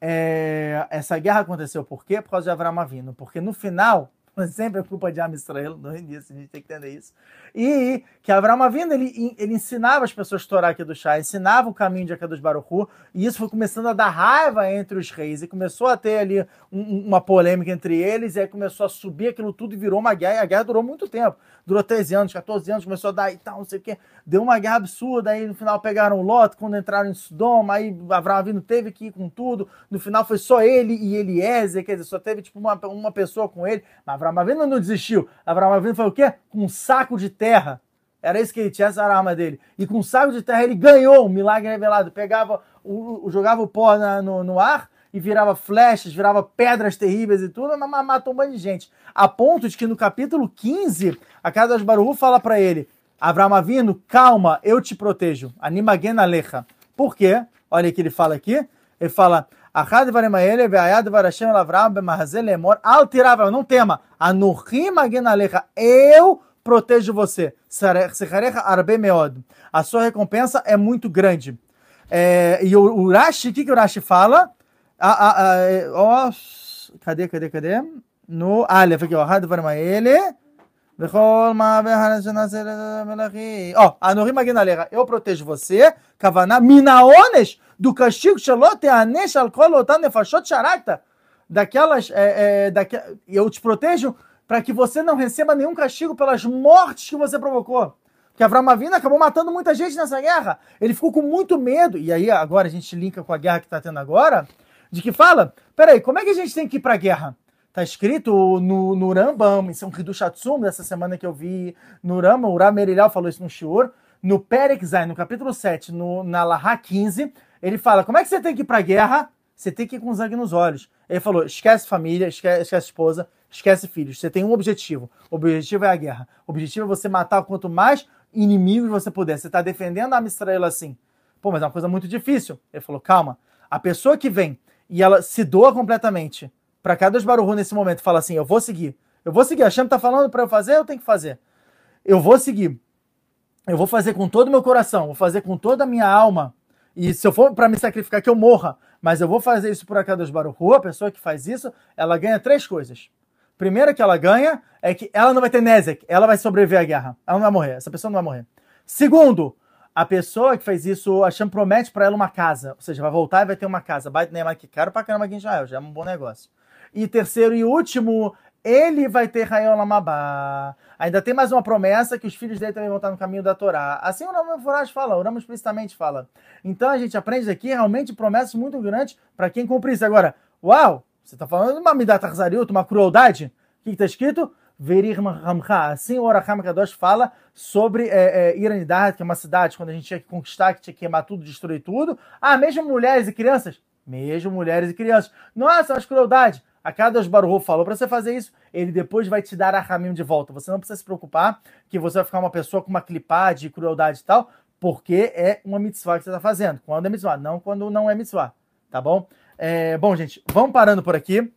É, essa guerra aconteceu por quê? Por causa de Avraham Avino. Porque no final, *laughs* sempre é culpa de Amistrael, no início, a gente tem que entender isso. E que Abraão Avino, ele, ele ensinava as pessoas a estourar aqui do chá, ensinava o caminho de Akadosh Baruchu, e isso foi começando a dar raiva entre os reis, e começou a ter ali um, uma polêmica entre eles, e aí começou a subir aquilo tudo e virou uma guerra, e a guerra durou muito tempo, durou 13 anos, 14 anos, começou a dar e tal, não sei o quê, deu uma guerra absurda, aí no final pegaram o Lot, quando entraram em Sodoma, aí Abraão Avino teve que ir com tudo, no final foi só ele e Eliezer, quer dizer, só teve tipo uma, uma pessoa com ele, mas Abraão Avino não desistiu, Abraão Avino foi o quê? Com um saco de terra. Era isso que ele tinha, essa era a arma dele. E com um saco de terra ele ganhou um milagre revelado. Pegava, o, jogava o pó na, no, no ar e virava flechas, virava pedras terríveis e tudo, mas matou um monte de gente. A ponto de que no capítulo 15, a casa das Baruhu fala para ele: Abraão Avino, calma, eu te protejo. Alecha. Por quê? Olha o que ele fala aqui. Ele fala: Não tema. Eu protejo você. A sua recompensa é muito grande. É, e o, o Rashi, o que, que o Rashi fala? Ah, ah, ah, oh, cadê, cadê, cadê? No Aleph aqui, ó. ele. Ó, Anorim Magnaleira, eu protejo você, Kavaná, Minaones, do castigo Shalot Anesh al Kol Otan Nefashot Sharakta. daquelas. É, é, daque... Eu te protejo para que você não receba nenhum castigo pelas mortes que você provocou. Porque Avram Avinu acabou matando muita gente nessa guerra. Ele ficou com muito medo. E aí, agora a gente linka com a guerra que está tendo agora, de que fala: peraí, como é que a gente tem que ir para a guerra? Tá escrito no, no Rambam, isso é um Hidush dessa semana que eu vi no Rambam, o Ramerilhal falou isso no Shiur, no Perek Zain, no capítulo 7, no, na Lahá 15, ele fala, como é que você tem que ir pra guerra? Você tem que ir com sangue nos olhos. Ele falou, esquece família, esquece, esquece esposa, esquece filhos. Você tem um objetivo. O objetivo é a guerra. O objetivo é você matar quanto mais inimigos você puder. Você está defendendo a Mistraela assim. Pô, mas é uma coisa muito difícil. Ele falou, calma. A pessoa que vem e ela se doa completamente para cada Baruhu nesse momento fala assim: eu vou seguir. Eu vou seguir. A Shem tá falando para eu fazer, eu tenho que fazer. Eu vou seguir. Eu vou fazer com todo o meu coração, vou fazer com toda a minha alma. E se eu for para me sacrificar, que eu morra. Mas eu vou fazer isso por Akadosh Baruhu. A pessoa que faz isso, ela ganha três coisas. Primeira que ela ganha é que ela não vai ter Nezek, ela vai sobreviver à guerra. Ela não vai morrer, essa pessoa não vai morrer. Segundo, a pessoa que fez isso, a Shem promete para ela uma casa. Ou seja, vai voltar e vai ter uma casa. Vai ter que caro pra caramba aqui em Israel, já é um bom negócio. E terceiro e último, ele vai ter Rayon Lamabá. Ainda tem mais uma promessa que os filhos dele também vão estar no caminho da Torá. Assim o Ramo Foraj fala, o Ramo explicitamente fala. Então a gente aprende aqui realmente promessas muito grandes para quem cumprir isso. Agora, uau, você está falando de uma Midat uma crueldade? O que está escrito? Verir Ramcha. Assim o Oracham Kadosh fala sobre é, é, Iranidade, que é uma cidade quando a gente tinha que conquistar, que tinha que queimar tudo, destruir tudo. Ah, mesmo mulheres e crianças? Mesmo mulheres e crianças. Nossa, mas crueldade. A cada Baruch falou para você fazer isso, ele depois vai te dar a caminho de volta. Você não precisa se preocupar que você vai ficar uma pessoa com uma clipade, de crueldade e tal, porque é uma mitzvah que você está fazendo. Quando é mitzvah, não quando não é mitzvah. Tá bom? É, bom, gente, vamos parando por aqui.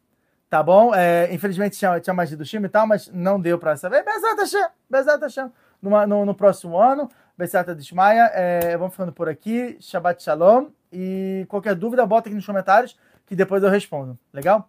Tá bom? É, infelizmente tinha, tinha mais do time e tal, mas não deu para saber. Bezat Hashem. No, no, próximo ano, Bezat Dishmaya. É, vamos ficando por aqui. Shabbat Shalom. E qualquer dúvida, bota aqui nos comentários que depois eu respondo. Legal?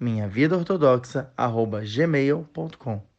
minhavidaortodoxa.gmail.com